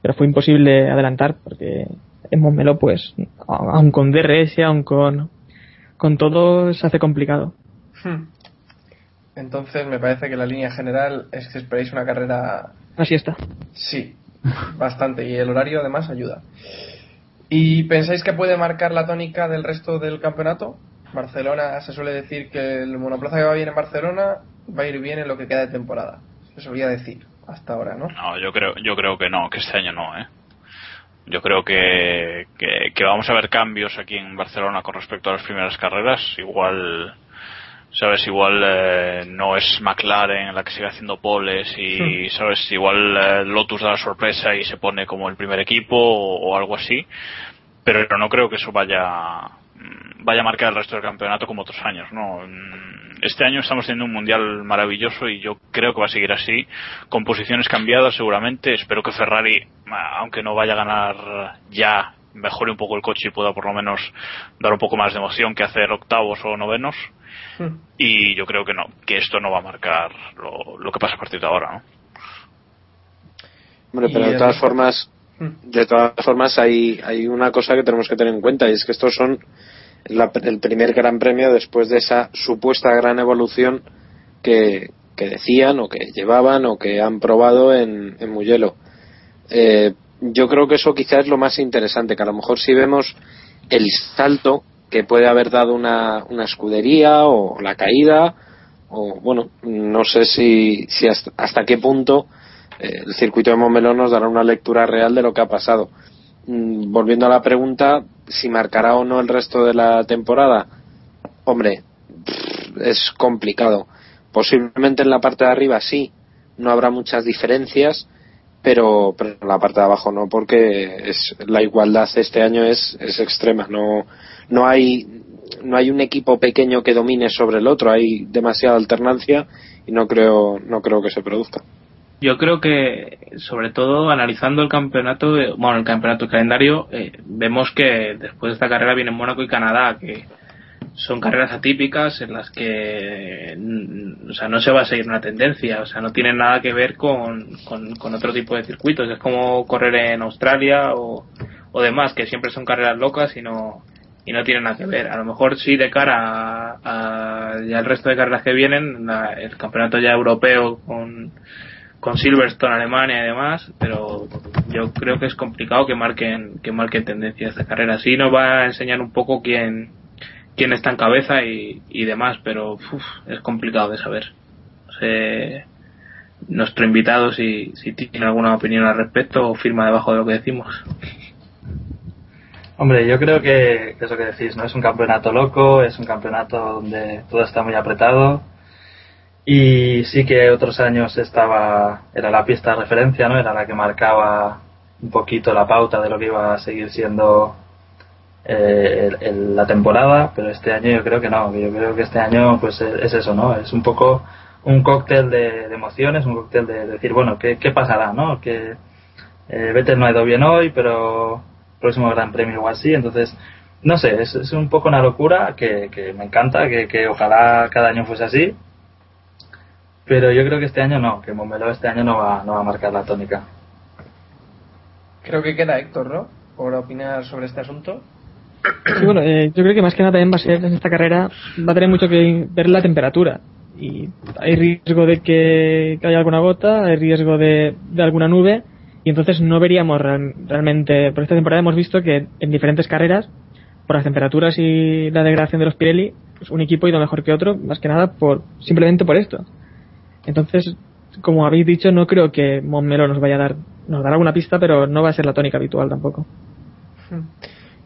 pero fue imposible adelantar porque en Montmeló pues aun con DRS aun con con todo se hace complicado Hmm. Entonces me parece que la línea general es que esperéis una carrera, así está sí, bastante, y el horario además ayuda. ¿Y pensáis que puede marcar la tónica del resto del campeonato? Barcelona, se suele decir que el monoplaza que va bien en Barcelona va a ir bien en lo que queda de temporada. Se solía decir hasta ahora, ¿no? No, yo creo, yo creo que no, que este año no, ¿eh? Yo creo que, que, que vamos a ver cambios aquí en Barcelona con respecto a las primeras carreras. Igual, sabes, igual eh, no es McLaren la que sigue haciendo poles y, sabes, igual eh, Lotus da la sorpresa y se pone como el primer equipo o, o algo así. Pero no creo que eso vaya, mm, vaya a marcar el resto del campeonato como otros años, ¿no? Mm, Este año estamos teniendo un mundial maravilloso y yo creo que va a seguir así, con posiciones cambiadas seguramente. Espero que Ferrari, aunque no vaya a ganar ya, mejore un poco el coche y pueda por lo menos dar un poco más de emoción que hacer octavos o novenos. Y yo creo que no, que esto no va a marcar lo, lo que pasa a partir de ahora, ¿no? Hombre, pero de todas formas, Hmm. de todas formas hay, hay una cosa que tenemos que tener en cuenta y es que estos son la- el primer gran premio después de esa supuesta gran evolución que, que decían o que llevaban o que han probado en, en Mugello. Eh, yo creo que eso quizás es lo más interesante, que a lo mejor si vemos el salto que puede haber dado una, una escudería o la caída, o bueno, no sé si, si hasta, hasta qué punto eh, el circuito de Montmeló nos dará una lectura real de lo que ha pasado. Mm, volviendo a la pregunta, si marcará o no el resto de la temporada, hombre, es complicado. Posiblemente en la parte de arriba sí, no habrá muchas diferencias, pero, pero la parte de abajo no, porque es, la igualdad este año es, es extrema. No, no hay no hay un equipo pequeño que domine sobre el otro, hay demasiada alternancia y no creo no creo que se produzca. Yo creo que, sobre todo analizando el campeonato, bueno, el campeonato calendario, eh, vemos que después de esta carrera vienen Mónaco y Canadá, que son carreras atípicas en las que mm, o sea, no se va a seguir una tendencia, o sea, no tienen nada que ver con, con, otro tipo de circuitos. Es como correr en Australia o, o demás, que siempre son carreras locas y no, y no tienen nada que ver. A lo mejor sí de cara a, ya el resto de carreras que vienen, la- el campeonato ya europeo con, con Silverstone, Alemania y demás, pero yo creo que es complicado que marquen que marquen tendencia esta carrera. Sí nos va a enseñar un poco quién quién está en cabeza y, demás, pero uf, es complicado de saber. Sé, nuestro invitado si, si tiene alguna opinión al respecto o firma debajo de lo que decimos. Hombre, yo creo que, que es que decís, ¿no? Es un campeonato loco, es un campeonato donde todo está muy apretado. Y sí que otros años estaba, era la pista de referencia, ¿no? Era la que marcaba un poquito la pauta de lo que iba a seguir siendo eh, el- la temporada, pero este año yo creo que no, yo creo que este año pues es, es eso, ¿no? Es un poco un cóctel de, emociones, un cóctel de, decir, bueno, ¿qué, qué pasará, no? Que eh, Vettel no ha ido bien hoy, pero próximo Gran Premio igual sí, entonces, no sé, es, es un poco una locura que, que me encanta, que, que ojalá cada año fuese así, pero yo creo que este año no, que Montmeló este año no va, no va a marcar la tónica. Creo que queda Héctor, ¿no? Por opinar sobre este asunto. Sí, bueno, eh, yo creo que más que nada también va a ser en esta carrera, va a tener mucho que ver la temperatura. Y hay riesgo de que, haya alguna gota, hay riesgo de, alguna nube, y entonces no veríamos real- realmente. Por esta temporada hemos visto que en diferentes carreras, por las temperaturas y la degradación de los Pirelli, pues un equipo ha ido mejor que otro, más que nada por simplemente por esto. Entonces, como habéis dicho, no creo que Montmeló nos vaya a dar, nos dará alguna pista, pero no va a ser la tónica habitual tampoco.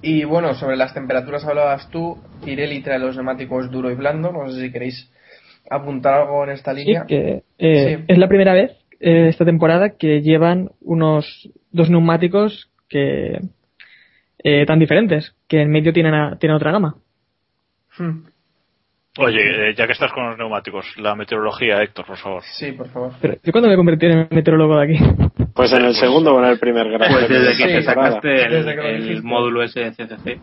Y bueno, sobre las temperaturas hablabas tú. Pirelli trae los neumáticos duro y blando. No sé si queréis apuntar algo en esta Sí, línea. que eh, Sí. es la primera vez eh, esta temporada que llevan unos dos neumáticos que eh, tan diferentes, que en medio tienen, a- tienen otra gama. Hmm. Oye, eh, ya que estás con los neumáticos, la meteorología, Héctor, por favor. Sí, por favor. Pero yo cuando me convertí en meteorólogo de aquí. Pues en el segundo o en el primer gran Pues desde de que te sacaste el, módulo ese de CCC.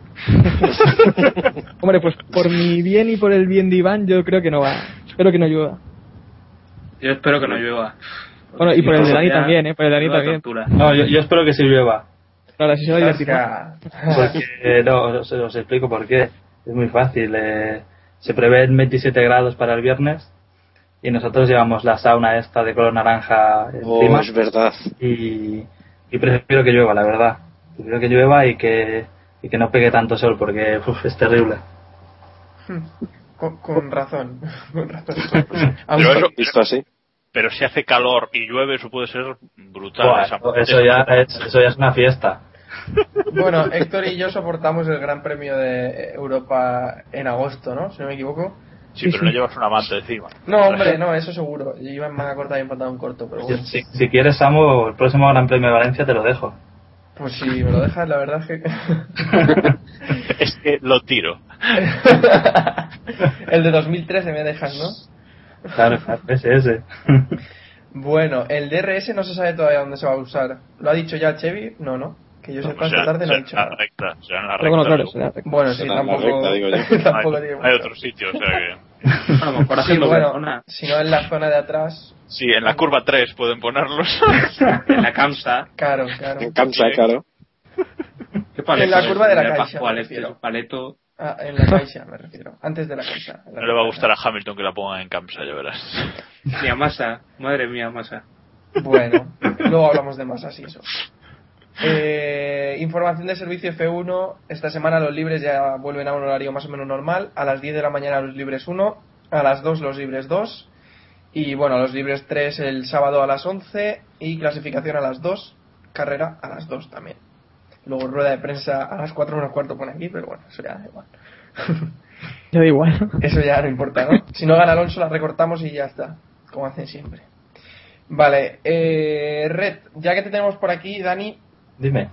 Hombre, pues por mi bien y por el bien de Iván, yo creo que no va. Espero que no llueva. Yo espero que no llueva. Bueno, y por el de Dani también, ¿eh? Por el de Dani también. tortura. No, yo, yo espero que sí llueva, Claro, así se va a porque eh, no, os, os explico por qué. Es muy fácil. eh, se prevén 27 grados para el viernes y nosotros llevamos la sauna esta de color naranja Oh, encima es verdad. y, y prefiero que llueva, la verdad. Prefiero que llueva y que, y que no pegue tanto sol porque uf, es terrible. Hmm. Con, con razón. Con razón. Pero eso, Visto así. pero si hace calor y llueve, eso puede ser brutal. Buah, esa- eso, ya es, eso ya es una fiesta. Bueno, Héctor y yo soportamos el Gran Premio de Europa en agosto, ¿no? Si no me equivoco. Sí, pero no llevas una manta encima. No, hombre, no, eso seguro. Yo iba en manga corta y en pantalón corto, pero bueno. Si, si quieres, Samu, el próximo Gran Premio de Valencia te lo dejo. Pues si me lo dejas, la verdad es que... es que lo tiro. el de 2013 me dejas, ¿no? Claro, claro, ese, ese. Bueno, el DRS no se sabe todavía dónde se va a usar. ¿Lo ha dicho ya Chevy? No, no. Que yo sepa, sea, esta tarde no ha será dicho en la nada. recta, será en la Pero bueno, recta, claro, será recta. Bueno, sí, en la tampoco... recta, digo yo. tampoco hay, tiene hay mucho. otro sitio, o sea que... A lo mejor Sí, bueno, si no en la zona de atrás... Sí, en la curva 3 pueden ponerlos. En la Kamsa. Claro, claro. En claro. ¿Qué paleto En la curva de la Caixa, Pascual, me este paleto. Ah, en la caixa, me refiero. Antes de la caixa. No le va a gustar a Hamilton que la pongan en Kamsa, ya verás. Mía masa. Madre mía, masa. Bueno, luego hablamos de masas y eso. Eh, información de servicio F1. Esta semana los libres ya vuelven a un horario más o menos normal. A las 10 de la mañana los libres 1, a las 2 los libres 2. Y bueno, los libres 3 el sábado a las 11 y clasificación a las 2, carrera a las 2 también. Luego rueda de prensa a las 4 menos cuarto pone aquí, pero bueno, eso ya da igual. Ya da igual. Eso ya no importa, ¿no? Si no gana Alonso la recortamos y ya está, como hacen siempre. Vale, eh, Red, ya que te tenemos por aquí, Dani, Dime.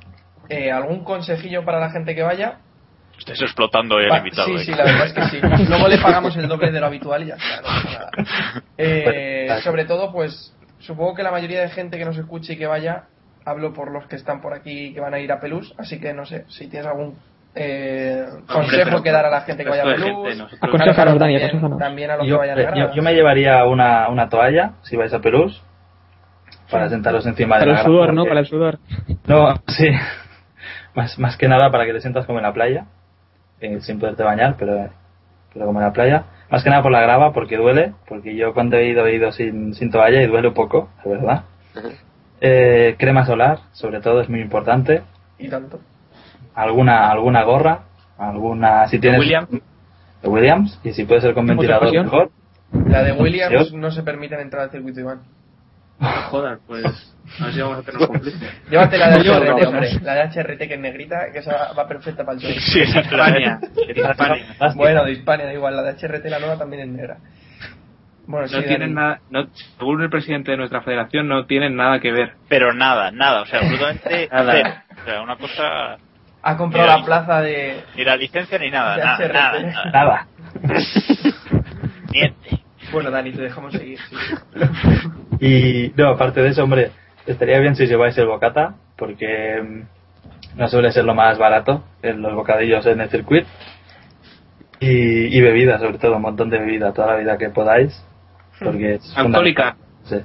eh, ¿algún consejillo para la gente que vaya? Estáis explotando el invitado. sí, eh. sí, la verdad es que sí. Luego le pagamos el doble de lo habitual y ya está. no. Eh, sobre todo, pues supongo que la mayoría de gente que nos escuche y que vaya, hablo por los que están por aquí y que van a ir a Pelús, así que no sé, si tienes algún eh, consejo que dar a la gente que vaya a Pelús. nosotros- Claro, Dani, también, a los Yo, que vayan a eh, yo, yo me llevaría una, una toalla si vais a Pelús para sentaros encima de Para la el sudor, ¿no? Para el sudor. No, sí. Más, más que nada para que te sientas como en la playa, eh, sin poderte bañar, pero, pero como en la playa. Más que nada por la grava, porque duele, porque yo cuando he ido he ido sin, sin toalla y duele un poco, la verdad. Eh, crema solar, sobre todo, es muy importante. Y tanto. Alguna, alguna gorra, alguna, si tienes... Williams. de Williams, y si puede ser con ventilador mejor. La de Williams no se permiten entrar al circuito, Iván. Joder, pues a ver si vamos a tener un conflicto. Llévate la de HRT, no, hombre. La de HRT que es negrita, que esa va perfecta para el show. Sí, esa es Hispania. Bueno, de Hispania, da igual, la de HRT, la nueva también es negra. Bueno, No sí, tienen nada, no, según el presidente de nuestra federación, no tienen nada que ver. Pero nada, nada, o sea, absolutamente Nada. cero. O sea, una cosa. Ha comprado la plaza de. Ni la licencia ni nada, nada, nada, nada. Nada. Niente. Bueno, Dani, te dejamos seguir. sí. Y no, aparte de eso, hombre, estaría bien si lleváis el bocata, porque mm, no suele ser lo más barato en los bocadillos en el circuito. Y, y bebida, sobre todo, un montón de bebida, toda la vida que podáis. Porque es Alcohólica. Sí.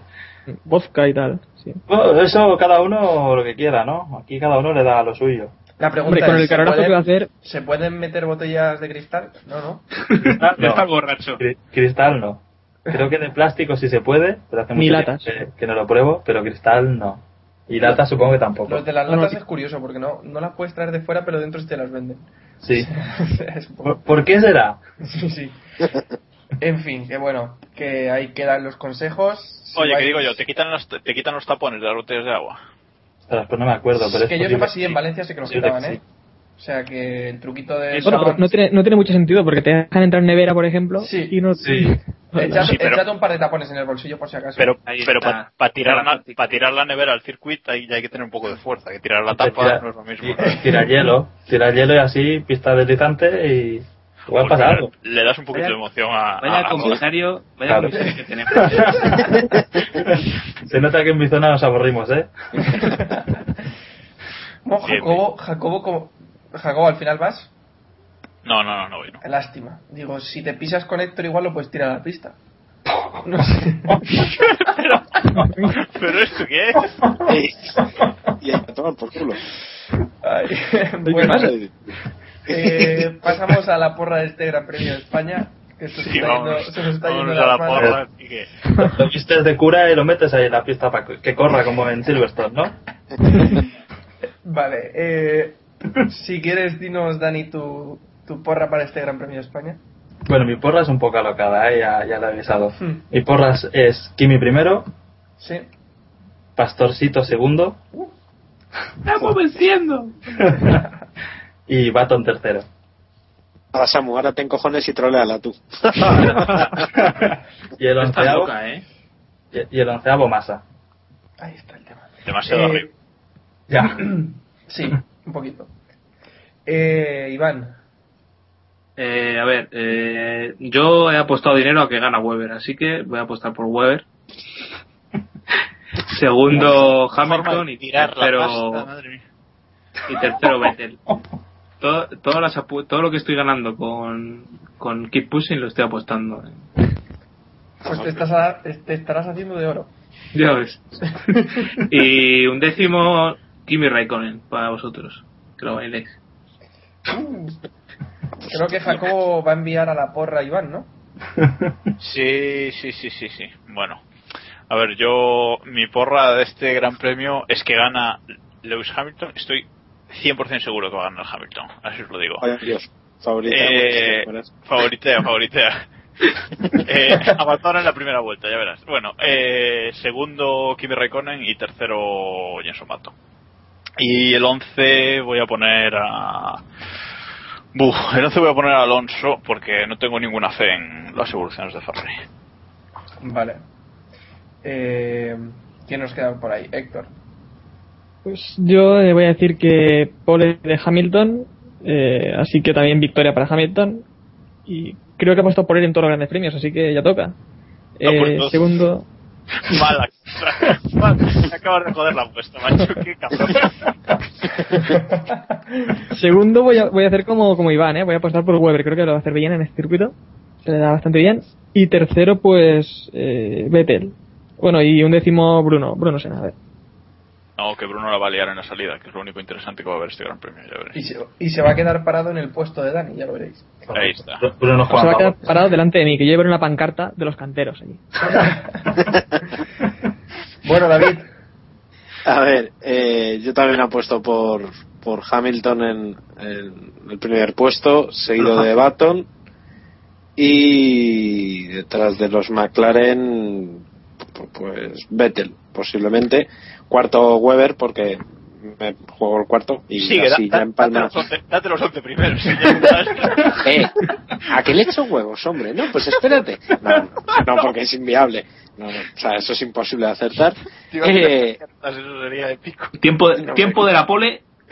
Vodka y tal. Sí. Bueno, eso cada uno lo que quiera, ¿no? Aquí cada uno le da lo suyo. La pregunta Hombre, con es, el ¿se calorazo que pueden- va a hacer, ¿Se pueden meter botellas de cristal? No, no. Cristal no. Está borracho. Cri- Cristal no. Creo que de plástico sí se puede, pero hace Ni mucho latas. tiempo que, que no lo pruebo, pero cristal no. Y latas supongo que tampoco. Los de las No, no, latas sí. es curioso porque no, no las puedes traer de fuera, pero dentro sí te las venden. Sí. ¿Por, por qué será? Sí, sí. En fin, que bueno, que ahí quedan los consejos. Si Oye, vais- que digo yo, te quitan los, te quitan los tapones de las botellas de agua. Ostras, pues no me acuerdo, pero es que yo sepa, sí, que en Valencia sí que los Sí, quitaban, sí. ¿eh? O sea que el truquito de. bueno, pero no tiene, no tiene mucho sentido porque te dejan entrar en nevera, por ejemplo, Sí. y no. Sí. Echad, Sí, pero- echad un par de tapones en el bolsillo por si acaso. Pero, para tirar, la pa tirar la nevera al circuito ahí ya hay que tener un poco de fuerza. Que tirar la Tira- tapa no es lo mismo. Tira hielo, tira hielo y así, pista deslizante y igual Pues pasa le- algo. Le das un poquito Vaya- de emoción a. Vaya a- comisario, vaya Claro. comisario que tenemos. Se nota que en mi zona nos aburrimos, ¿eh? Bueno, Bien, Jacobo, Jacobo, como- Jacobo, al final vas. No, no, no, no voy. No. Lástima. Digo, si te pisas con Héctor, igual lo puedes tirar a la pista. No sé. pero, pero esto qué es? Y a tomar por culo. Ay, ¿Qué bueno, eh, pasamos a la porra de este Gran Premio de España. Que se, Sí, está vamos, yendo, se nos está yendo la porra. que- Lo vistes de cura y lo metes ahí en la pista para que corra como en Silverstone, ¿no? Vale, eh, si quieres, dinos, Dani, tu, tu porra para este Gran Premio de España. Bueno, mi porra es un poco alocada, ¿eh? ya, ya lo he avisado. Hmm. Mi porra es- Kimi primero, Sí. Pastorcito segundo ¡Estamos venciendo! y Baton tercero. Ahora, Samu, ahora te encojones y troleala tú. y el onceavo, loca, ¿eh? y, y el onceavo Massa. Ahí está el tema. Demasiado Eh, arriba. Ya. Sí, un poquito. Eh, Iván, Eh, a ver, eh, yo he apostado dinero a que gana Weber, así que voy a apostar por Weber. Segundo Hamilton y tercero, y tercero Vettel. Todo, todas las apu- todo lo que estoy ganando con, con Keep Pushing lo estoy apostando. pues te, estás a- te estarás haciendo de oro. Ya ves. y un décimo Kimi Raikkonen para vosotros, que lo bailéis. Creo que Jacobo va a enviar a la porra a Iván, ¿no? Sí, sí, sí, sí, sí. Bueno, a ver, yo mi porra de este Gran Premio es que gana Lewis Hamilton, estoy 100% seguro que va a ganar Hamilton. Así os lo digo. Ay, Dios. Favorita. Eh, favoritea, favoritea. eh, abandona en la primera vuelta, ya verás. Bueno, eh, segundo Kimi Raikkonen y tercero Jenson Button. Y el 11 voy a poner a... Buf, 11 voy a poner a Alonso porque no tengo ninguna fe en las evoluciones de Ferrari. Vale. Eh, ¿Quién nos queda por ahí? Héctor. Pues yo eh, voy a decir que pole de Hamilton, eh, así que también victoria para Hamilton. Y creo que ha puesto por él en todos los grandes premios, así que ya toca. No, pues Eh, segundo, Mala. Mal. Acabas de joder la apuesta, macho. Qué cabrón. segundo voy a, voy a hacer como, como Iván, ¿eh? voy a apostar por Weber, creo que lo va a hacer bien en este circuito, se le da bastante bien. Y tercero, pues eh, Vettel. Bueno, y un décimo Bruno, Bruno Senna, a ver. No, que Bruno la va a liar en la salida, que es lo único interesante que va a haber este gran premio, ya Y veréis. se, y se va a quedar parado en el puesto de Dani, ya lo veréis. Ahí está. Bruno se va a quedar parado delante de mí, que yo llevo una pancarta de los canteros allí. Bueno, David. A ver, eh, yo también apuesto por, por Hamilton en, en el primer puesto, seguido de Baton. Y detrás de los McLaren, pues Vettel, posiblemente. Cuarto Weber, porque me juego el cuarto. Y Sigue, da- así da- ya empalma. date, los 11, date los 11 primeros. Eh, ¿a qué le echo huevos, hombre? No, pues espérate. No, no, no, porque es inviable. No, no, o sea, eso es imposible de acertar. Tío, Eh, cartas, Eso sería épico. Tiempo, de- No, tiempo de la pole.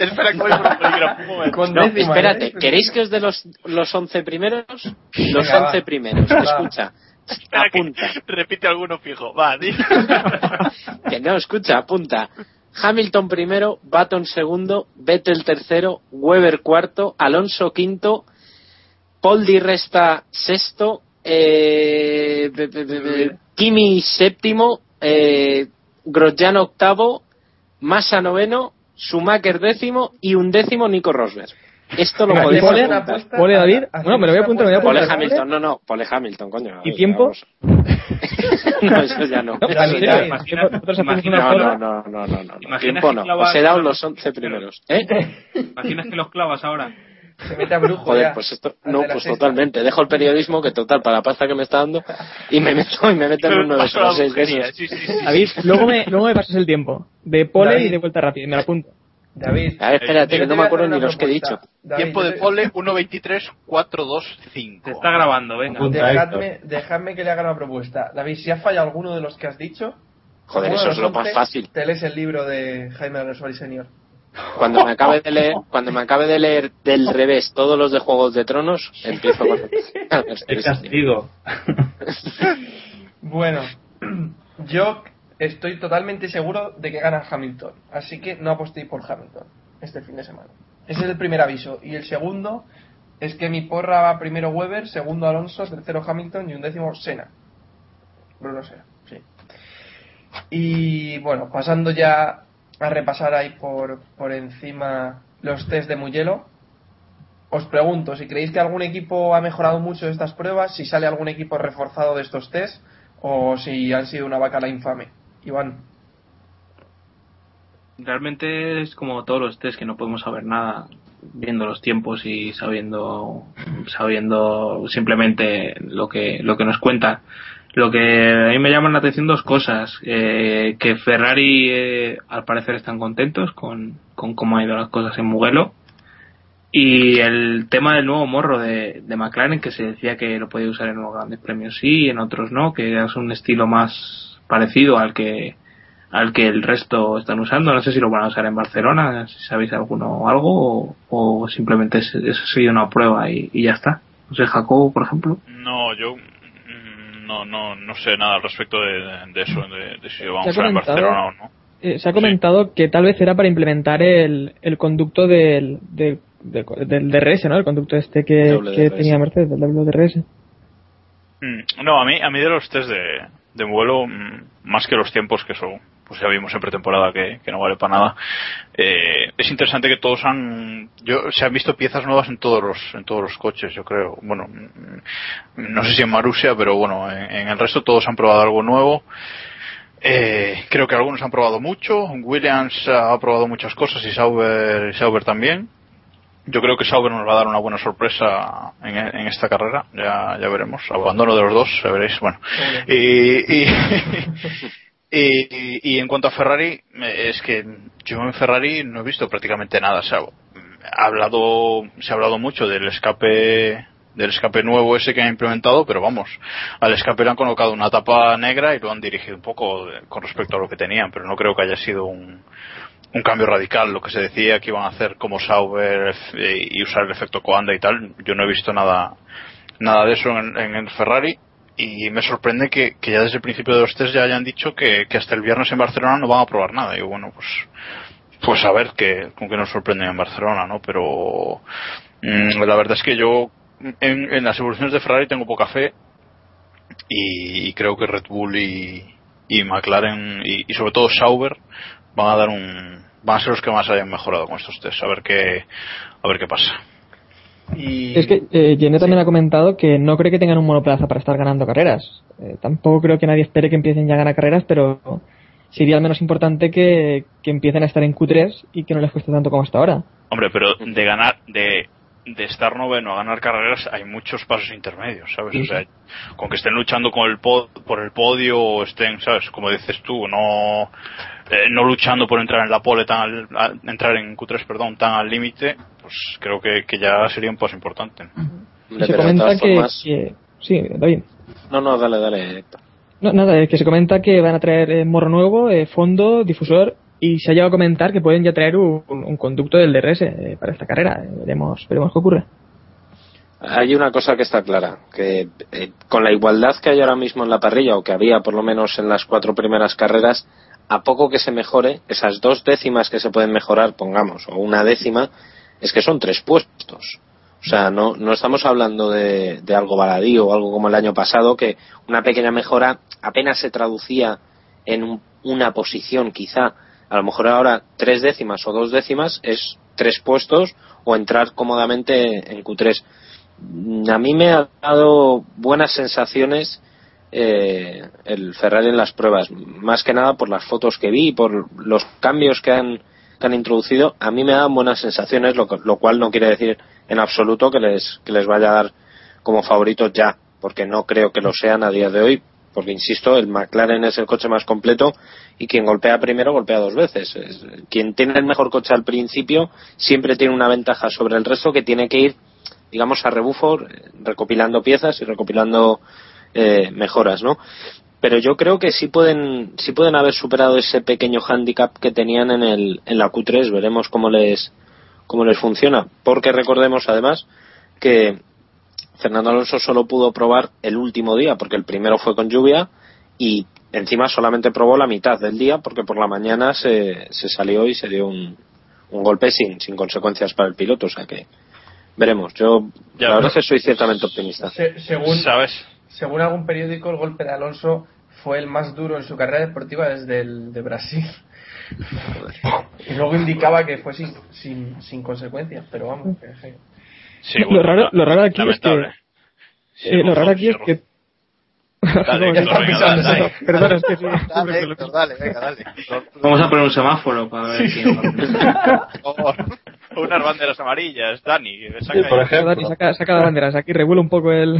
Espera que voy por. Con no, espérate, ¿eh? ¿queréis que os dé los, los 11 primeros? Los Venga, va. 11 primeros, escucha. Espera que Apunta. repite alguno fijo. Va, di. Que no, escucha, apunta. Hamilton primero, Baton segundo, Vettel tercero, Weber cuarto, Alonso quinto, Paul Di Resta sexto, eh, be- be- be- be- Kimi séptimo, eh, Grosjean octavo, Massa noveno, Schumacher décimo y un décimo Nico Rosberg. Esto lo podéis pole, pole David. Bueno, me lo voy a apuntar, me voy a Pole apuntar. Hamilton, no, no, Pole Hamilton, coño. ¿Y tiempo? No, eso ya no. No, No, no, no, no, no, no. Imagina Tiempo no. he dado los 11 primeros. ¿Eh? Imaginas que los clavas ahora. Se mete a brujo Joder, ya. pues esto, no, de pues sexta. totalmente. Dejo el periodismo que total para la pasta que me está dando y me meto y me meto en uno de esos seis sí, sí, sí. David, luego me, luego me pasas el tiempo. De pole David. y de vuelta rápida, y me lo apunto. David. A ver, espérate, yo que no me acuerdo ni los que he dicho. David, Tiempo de pole 1.23.425. Te está grabando, venga. Dejadme, dejadme que le haga una propuesta. David, si has fallado alguno de los que has dicho, Joder, eso es lo más 11, fácil. Te lees el libro de Jaime Agresori Senior. Cuando me acabe de leer, cuando me acabe de leer del revés todos los de Juegos de Tronos, empiezo con El castigo. Bueno, yo estoy totalmente seguro de que gana Hamilton. Así que no apostéis por Hamilton este fin de semana. Ese es el primer aviso. Y el segundo es que mi porra va primero Weber, segundo Alonso, tercero Hamilton y un décimo Senna. Bruno Senna, sí. Y bueno, pasando ya a repasar ahí por, por encima los test de Mugello. Os pregunto si creéis que algún equipo ha mejorado mucho estas pruebas, si sale algún equipo reforzado de estos test o si han sido una vaca la infame. Iván. Realmente es como todos los test que no podemos saber nada viendo los tiempos y sabiendo sabiendo simplemente lo que lo que nos cuentan. Lo que a mí me llaman la atención dos cosas. Eh, que Ferrari eh, al parecer están contentos con, con cómo han ido las cosas en Mugello. Y el tema del nuevo morro de, de McLaren, que se decía que lo podía usar en los grandes premios sí, en otros no, que es un estilo más parecido al que al que el resto están usando. No sé si lo van a usar en Barcelona, si sabéis alguno o algo, o, o simplemente es, es sido una prueba y, y ya está. No sé, Jacobo, por ejemplo. No, yo mm, no, no, no sé nada al respecto de, de eso, de, de si lo vamos a usar en Barcelona o no. Eh, se ha comentado que tal vez era para implementar el, el conducto del, del, del, del DRS, ¿no? El conducto este que tenía Mercedes, del WDRS. Mm, No, a mí, a mí de los test de, de vuelo, mm, más que los tiempos que son, pues ya vimos en pretemporada que, que no vale para nada. eh, es interesante que todos han, yo, se han visto piezas nuevas en todos los, en todos los coches, yo creo. Bueno, mm, no sé si en Marussia, pero bueno, en, en el resto todos han probado algo nuevo. Eh, creo que algunos han probado mucho. Williams ha probado muchas cosas y Sauber, y Sauber también. Yo creo que Sauber nos va a dar una buena sorpresa en, en esta carrera. Ya, ya veremos. Abandono de los dos, ya veréis. Bueno. Y, y, y, en cuanto a Ferrari, es que yo en Ferrari no he visto prácticamente nada. O sea, ha hablado, se ha hablado mucho del escape del escape nuevo ese que han implementado, pero vamos, al escape le han colocado una tapa negra y lo han dirigido un poco con respecto a lo que tenían, pero no creo que haya sido un, un cambio radical. Lo que se decía que iban a hacer como Sauber eh, y usar el efecto Coanda y tal, yo no he visto nada, nada de eso en, en el Ferrari. Y me sorprende que, que ya desde el principio de los test ya hayan dicho que, que hasta el viernes en Barcelona no van a probar nada. Y bueno, pues, pues a ver que, con qué nos sorprenden en Barcelona, ¿no? Pero mm, la verdad es que yo en, las evoluciones de Ferrari tengo poca fe y, creo que Red Bull y, y McLaren y sobre todo Sauber van a dar un van a ser los que más hayan mejorado con estos test a ver qué a ver qué pasa Y Es que eh, Jenny también ha comentado que no cree que tengan un monoplaza para estar ganando carreras. Eh, tampoco creo que nadie espere que empiecen ya a ganar carreras, pero sería al menos importante que, que empiecen a estar en Q3 y que no les cueste tanto como hasta ahora. hombre pero de ganar de de estar noveno a ganar carreras hay muchos pasos intermedios, ¿sabes? O sea, con que estén luchando con el pod- por el podio o estén, ¿sabes? Como dices tú, no eh, no luchando por entrar en la pole tan al, a- entrar en Q3, perdón, tan al límite, pues creo que, que ya sería un paso importante. Hombre, se pero de comenta que, formas- que- Sí, David. No, no, dale, dale. Héctor. No, nada, eh, que se comenta que van a traer eh, morro nuevo, eh, fondo, difusor y se ha llegado a comentar que pueden ya traer un, un conducto del DRS eh, para esta carrera. Eh, veremos, veremos qué ocurre. Hay una cosa que está clara, que eh, con la igualdad que hay ahora mismo en la parrilla, o que había por lo menos en las cuatro primeras carreras, a poco que se mejore, esas dos décimas que se pueden mejorar, pongamos, o una décima, es que son tres puestos. O sea, no, no estamos hablando de, algo baladí o algo como el año pasado, que una pequeña mejora apenas se traducía en un- una posición, quizá. A lo mejor ahora tres décimas o dos décimas es tres puestos o entrar cómodamente en Q3 Mm, a mí me ha dado buenas sensaciones eh, el Ferrari en las pruebas, más que nada por las fotos que vi, por los cambios que han, que han introducido, a mí me dan buenas sensaciones, lo, lo cual no quiere decir en absoluto que les, que les vaya a dar como favoritos ya, porque no creo que lo sean a día de hoy, porque insisto, el McLaren es el coche más completo y quien golpea primero golpea dos veces. Es- quien tiene el mejor coche al principio siempre tiene una ventaja sobre el resto que tiene que ir digamos, a rebufo, recopilando piezas y recopilando eh, mejoras, ¿no? Pero yo creo que sí pueden, sí pueden haber superado ese pequeño handicap que tenían en, el, en la Q3. Veremos cómo les, cómo les funciona. Porque recordemos, además, que Fernando Alonso solo pudo probar el último día, porque el primero fue con lluvia y encima solamente probó la mitad del día, porque por la mañana se, se salió y se dio un, un golpe sin, sin consecuencias para el piloto. O sea que veremos. Yo, Ya, la verdad es que soy ciertamente optimista. se- según, ¿Sabes? según algún periódico, el golpe de Alonso fue el más duro en su carrera deportiva desde el de Brasil. y luego indicaba que fue sin, sin, sin consecuencias, pero vamos. que sí. Lo raro- lo raro aquí es que-. Eh, lo raro aquí es que... Dale. Vamos a poner un semáforo para ver quién. Unas banderas amarillas, Dani. saca Sí, por ejemplo. Dani, saca, saca las banderas. Aquí revuela un poco el...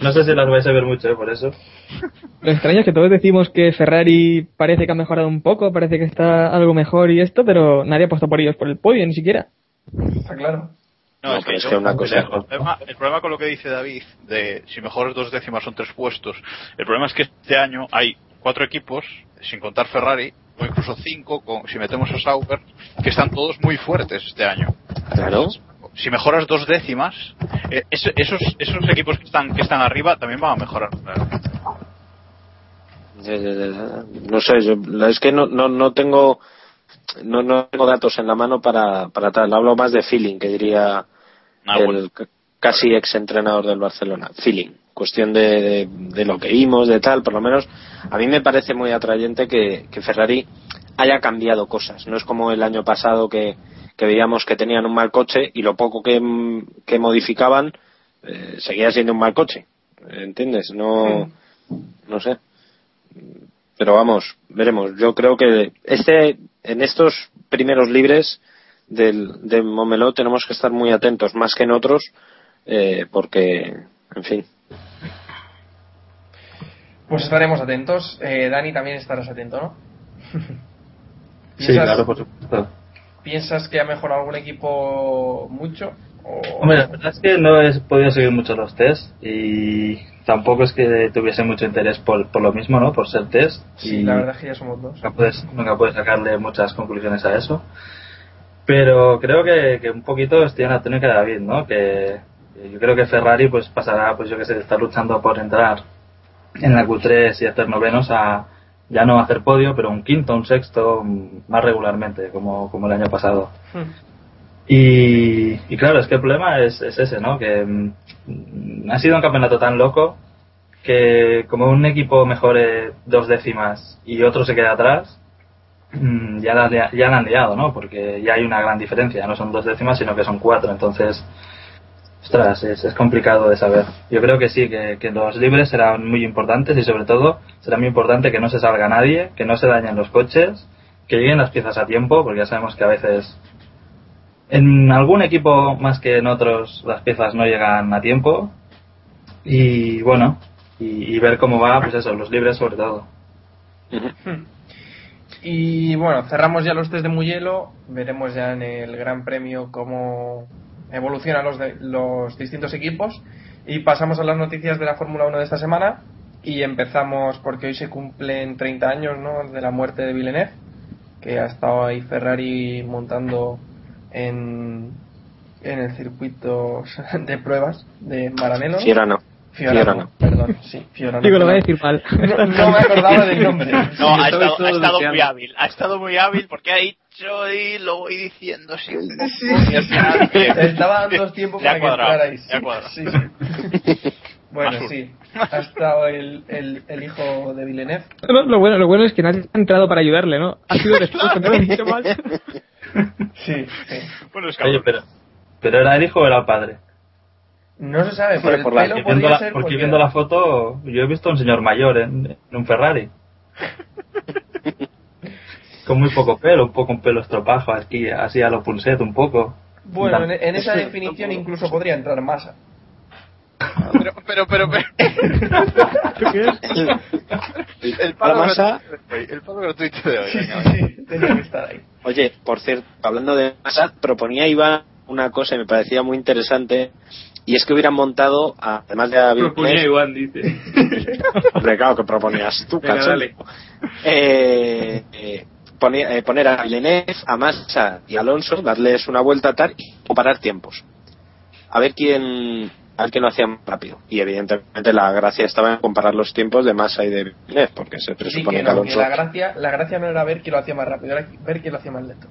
No sé si las vais a ver mucho, ¿eh? por eso. Lo extraño es que todos decimos que Ferrari parece que ha mejorado un poco, parece que está algo mejor y esto, pero nadie ha apostado por ellos por el podio, ni siquiera. Está claro. No, No, es que, pero es yo- que una cosa- el, problema, el problema con lo que dice David, de si mejores dos décimas son tres puestos, el problema es que este año hay cuatro equipos, sin contar Ferrari, o incluso cinco, con, si metemos a Sauber, que están todos muy fuertes este año. Claro. Si mejoras dos décimas, eh, eso- esos, esos equipos que están, que están arriba también van a mejorar. No sé, yo, es que no, no, no tengo no, no tengo datos en la mano para, para tal. Hablo más de feeling, que diría el bueno. c- casi ex entrenador del Barcelona. Feeling. Cuestión de, de, de lo que vimos, de tal, por lo menos. A mí me parece muy atrayente que, que Ferrari haya cambiado cosas. No es como el año pasado que, que veíamos que tenían un mal coche y lo poco que, que modificaban eh, seguía siendo un mal coche. ¿Entiendes? No, no sé. pero vamos, veremos. Yo creo que este, en estos primeros libres del, de Momeló tenemos que estar muy atentos, más que en otros, eh, porque, en fin. Pues estaremos atentos. Eh, Dani, también estarás atento, ¿no? Sí, claro, por supuesto. ¿Piensas que ha mejorado algún equipo mucho? O... Hombre, la verdad es que no he podido seguir mucho los test y tampoco es que tuviese mucho interés por, por lo mismo, ¿no? Por ser test. Sí, y la verdad es que ya somos dos. Nunca puedes, nunca puedes sacarle muchas conclusiones a eso. Pero creo que, que un poquito estoy en la tónica de David, ¿no? Que que yo creo que Ferrari pues pasará, pues yo que sé, de estar luchando por entrar en la Q3 y hacer novenos a ya no hacer podio, pero un quinto, un sexto, mm, más regularmente, como, como el año pasado. Y, y claro, es que el problema es, es ese, ¿no? Que mm, ha sido un campeonato tan loco que como un equipo mejore dos décimas y otro se queda atrás, ya la, ya la han liado, ¿no? Porque ya hay una gran diferencia, no son dos décimas, sino que son cuatro. Entonces, ostras, es, es complicado de saber. Yo creo que sí, que, que los libres serán muy importantes y sobre todo será muy importante que no se salga nadie, que no se dañen los coches, que lleguen las piezas a tiempo, porque ya sabemos que a veces en algún equipo más que en otros las piezas no llegan a tiempo y bueno, y ver cómo va, pues eso, los libres sobre todo. Y bueno, cerramos ya los test de Mugello. Veremos ya en el Gran Premio cómo evolucionan los, de- los distintos equipos. Y pasamos a las noticias de la Fórmula 1 de esta semana. Y empezamos porque hoy se cumplen 30 años ¿no? de la muerte de Villeneuve, que ha estado ahí Ferrari montando en, en el circuito de pruebas de Maranello. ¿no? Fiorano. Perdón, sí, Fiorano. Digo, lo voy a decir mal. No, no me acordaba del nombre. No, ha estaba estado, ha estado muy hábil. Ha estado muy hábil porque ha dicho y lo voy diciendo siempre. Estaba dando dos tiempos Le ha para que cuadrado, entrarais. ha cuadrado. Sí, sí. Bueno, sí. Ha estado el, el, el hijo de Villeneuve. No, lo, bueno, lo bueno es que nadie ha entrado para ayudarle, ¿no? Ha sido después cuando lo han dicho mal. Sí, sí. Bueno, es que Oye, pero, pero era el hijo o era el padre. No se sabe, por el la- viendo, podría la, ser porque cualquiera. viendo la foto, yo he visto a un señor mayor en, en un Ferrari. Con muy poco pelo, un poco un pelo estropajo aquí, así a lo pulset un poco. Bueno, en, en esa definición incluso podría entrar masa. Pero, pero, pero, pero- el palo La masa- gratuito el palo gratuito de hoy. Sí, venga, sí, va. sí, tenía que estar ahí. Oye, por cierto, hablando de masa, proponía Iván una cosa y me parecía muy interesante, y es que hubieran montado, a- además de a Proponía Iván, dice. Hombre, claro, que proponías tú, Venga, dale. Eh, eh, poner, eh, poner a Villeneuve, a Massa y a Alonso, darles una vuelta tal y comparar tiempos. A ver quién a ver quién lo hacía más rápido. Y evidentemente la gracia estaba en comparar los tiempos de Massa y de Villeneuve, porque se Sí, presupone que, que, no, que Alonso... la gracia, la gracia no era ver quién lo hacía más rápido, era ver quién lo hacía más lento.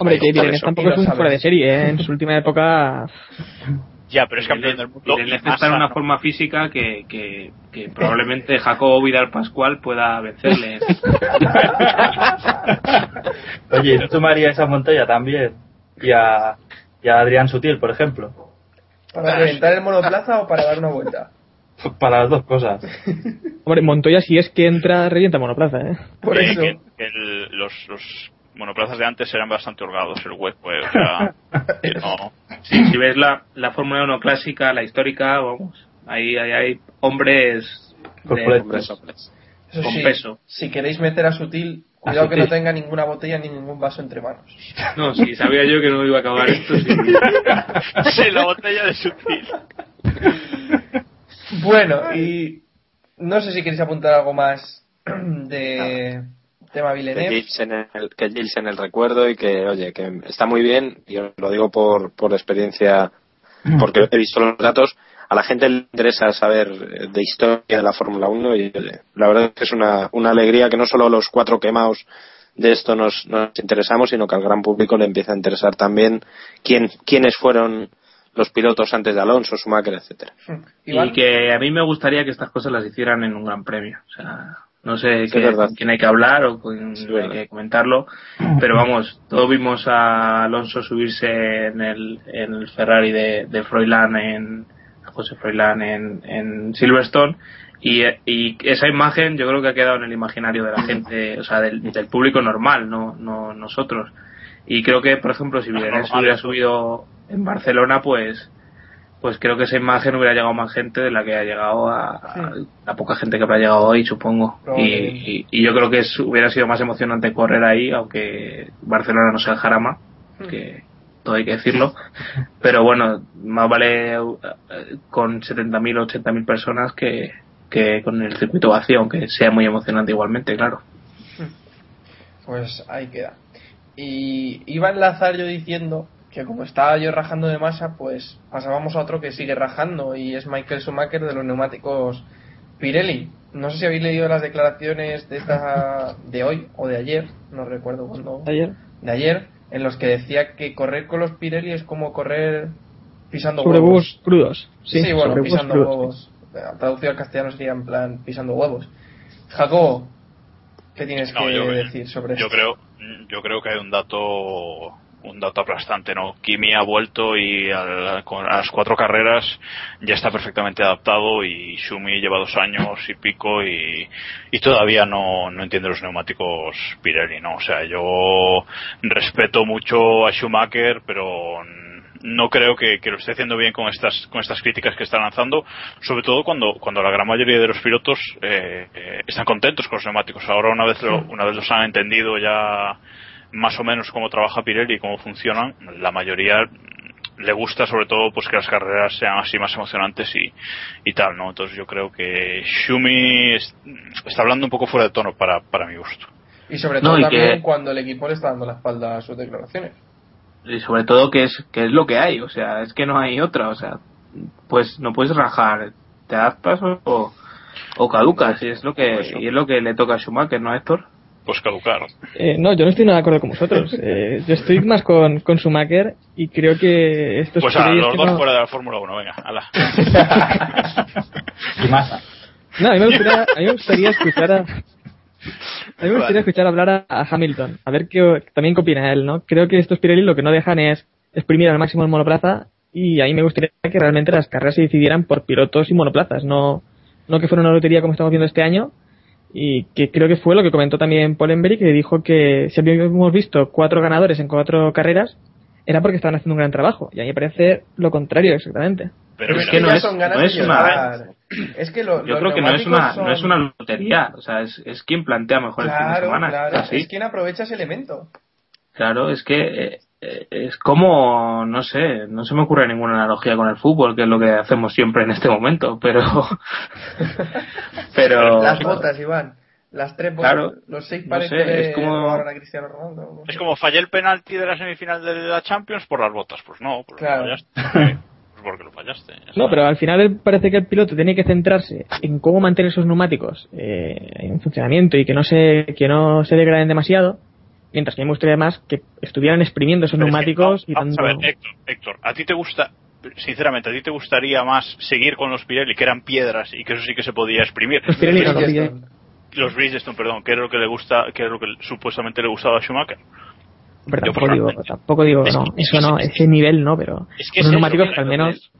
Hombre, Villeneuve eso. tampoco es un fuera de serie, ¿eh? En su última época... Ya, pero es campeón del mundo. Villeneuve y está en una no. forma física que, que, que probablemente Jacobo Vidal Pascual pueda vencerle. Oye, ¿no sumaría esa montaña también? Y a, y a Adrián Sutil, por ejemplo. ¿Para reventar el monoplaza o para dar una vuelta? Para las dos cosas. Hombre, Montoya si es que entra, revienta monoplaza, ¿eh? Por que- eso. que- que el- los, los monoplazas de antes eran bastante holgados, el hueco, eh, o sea, que no. Sí, si ves la, la Fórmula 1 clásica, la histórica, vamos, ahí, ahí hay hombres de- Completos. Hombres, hombres. Eso Con sí, peso. si queréis meter a Sutil, cuidado que no tenga ninguna botella ni ningún vaso entre manos. No, sí, sabía yo que no iba a acabar esto. sí. Sí, la botella de sutil. Bueno, y no sé si queréis apuntar algo más de tema que Villeneuve. Gilles en el, que Gilles en el recuerdo y que, oye, que está muy bien, y os lo digo por, por experiencia, porque he visto los datos, a la gente le interesa saber de historia de la Fórmula 1 y oye, la verdad es que es una, una alegría que no solo los cuatro quemados de esto nos, nos interesamos, sino que al gran público le empieza a interesar también quién, quiénes fueron los pilotos antes de Alonso, Schumacher, etcétera. Iván, Y que a mí me gustaría que estas cosas las hicieran en un gran premio. O sea, no sé Sí, qué- con quién hay que hablar o con Sí, hay verdad. que comentarlo, pero vamos, todos vimos a Alonso subirse en el, en el Ferrari de, de Froilán en, José Froilán en, en Silverstone y, y esa imagen yo creo que ha quedado en el imaginario de la gente, o sea, del, del público normal, no, no nosotros. Y creo que, por ejemplo, si Villeneuve hubiera subido en Barcelona, pues pues creo que esa imagen hubiera llegado más gente de la que ha llegado a, a la poca gente que habrá llegado hoy, supongo. Y, y- y yo creo que es- hubiera sido más emocionante correr ahí, aunque Barcelona no sea el Jarama, que todo hay que decirlo. Pero bueno, más vale eh, con 70.000 o 80.000 personas que, que con el circuito vacío, aunque sea muy emocionante igualmente, claro. Pues ahí queda. Y iba a enlazar yo diciendo que como estaba yo rajando de masa, pues pasábamos a otro que sigue rajando y es Michael Schumacher de los neumáticos Pirelli. No sé si habéis leído las declaraciones de esta de hoy o de ayer, no recuerdo cuándo. Ayer. De ayer, en los que decía que correr con los Pirelli es como correr pisando Sobre huevos. huevos crudos. Sí, Sí, bueno, sobre huevos pisando crudos. huevos. Traducido al castellano sería en plan pisando huevos. Jacobo, ¿qué tienes No, que yo- decir sobre yo esto? creo yo creo que hay un dato un dato aplastante no Kimi ha vuelto y con a las cuatro carreras ya está perfectamente adaptado y Shumi lleva dos años y pico y, y todavía no, no entiende los neumáticos Pirelli no o sea yo respeto mucho a Schumacher pero no creo que, que lo esté haciendo bien con estas con estas críticas que está lanzando sobre todo cuando cuando la gran mayoría de los pilotos eh, eh, están contentos con los neumáticos. Ahora una vez lo, una vez los han entendido ya más o menos cómo trabaja Pirelli y cómo funcionan la mayoría le gusta sobre todo pues que las carreras sean así más emocionantes y, y tal no entonces yo creo que Shumi es- está hablando un poco fuera de tono para, para mi gusto. Y sobre No, todo y también que- cuando el equipo le está dando la espalda a sus declaraciones. y sobre todo que es que es lo que hay o sea es que no hay otra o sea pues no puedes rajar te adaptas o, o caducas y es lo que y es lo que le toca a Schumacher no Héctor pues caducar Eh, no, yo no estoy nada de acuerdo con vosotros. Eh, yo estoy más con, con Schumacher y creo que estos pues a los dos no- fuera de la Fórmula 1 venga ala Y masa. No, a mí me gustaría, a mí me gustaría escuchar a, a mí me gustaría escuchar hablar a, a Hamilton, a ver qué, también qué opina él, ¿no? Creo que estos Pirelli lo que no dejan es exprimir al máximo el monoplaza y a mí me gustaría que realmente las carreras se decidieran por pilotos y monoplazas, no, no que fuera una lotería como estamos viendo este año y que creo que fue lo que comentó también Polenberry que dijo que si habíamos visto cuatro ganadores en cuatro carreras era porque estaban haciendo un gran trabajo y a mí me parece lo contrario exactamente. pero es que no es, son ganas no de es una llorar. Es que lo- yo creo que no es una son- no es una lotería o sea es, es quien plantea mejor el fin de Claro, semana claro. así. Es quien aprovecha ese elemento. Claro, es que eh, es como, no sé, no se me ocurre ninguna analogía con el fútbol, que es lo que hacemos siempre en este momento, pero... pero... Las botas, Iván. Las tres botas. Claro, los seis no pares sé, que le es como- a Cristiano Ronaldo. no sé. es como fallé el penalti de la semifinal de la Champions por las botas pues no pues Claro. lo fallaste pues porque lo fallaste No, pero al final parece que el piloto tiene que centrarse en cómo mantener esos neumáticos eh, en funcionamiento y que no se que no se degraden demasiado, mientras que me gustaría más que estuvieran exprimiendo esos Pero es que, neumáticos y dando... a ver, Héctor, Héctor, ¿a ti te gusta, sinceramente, a ti te gustaría más seguir con los Pirelli, que eran piedras y que eso sí que se podía exprimir? Los Pirelli no, los Bridgestone. Los Bridgestone, perdón, que era lo que le gusta, que era lo que supuestamente le gustaba a Schumacher. Pero yo tampoco digo, tampoco digo, Es no, que- eso no, ese nivel no, pero Es que unos es neumáticos eso, que al menos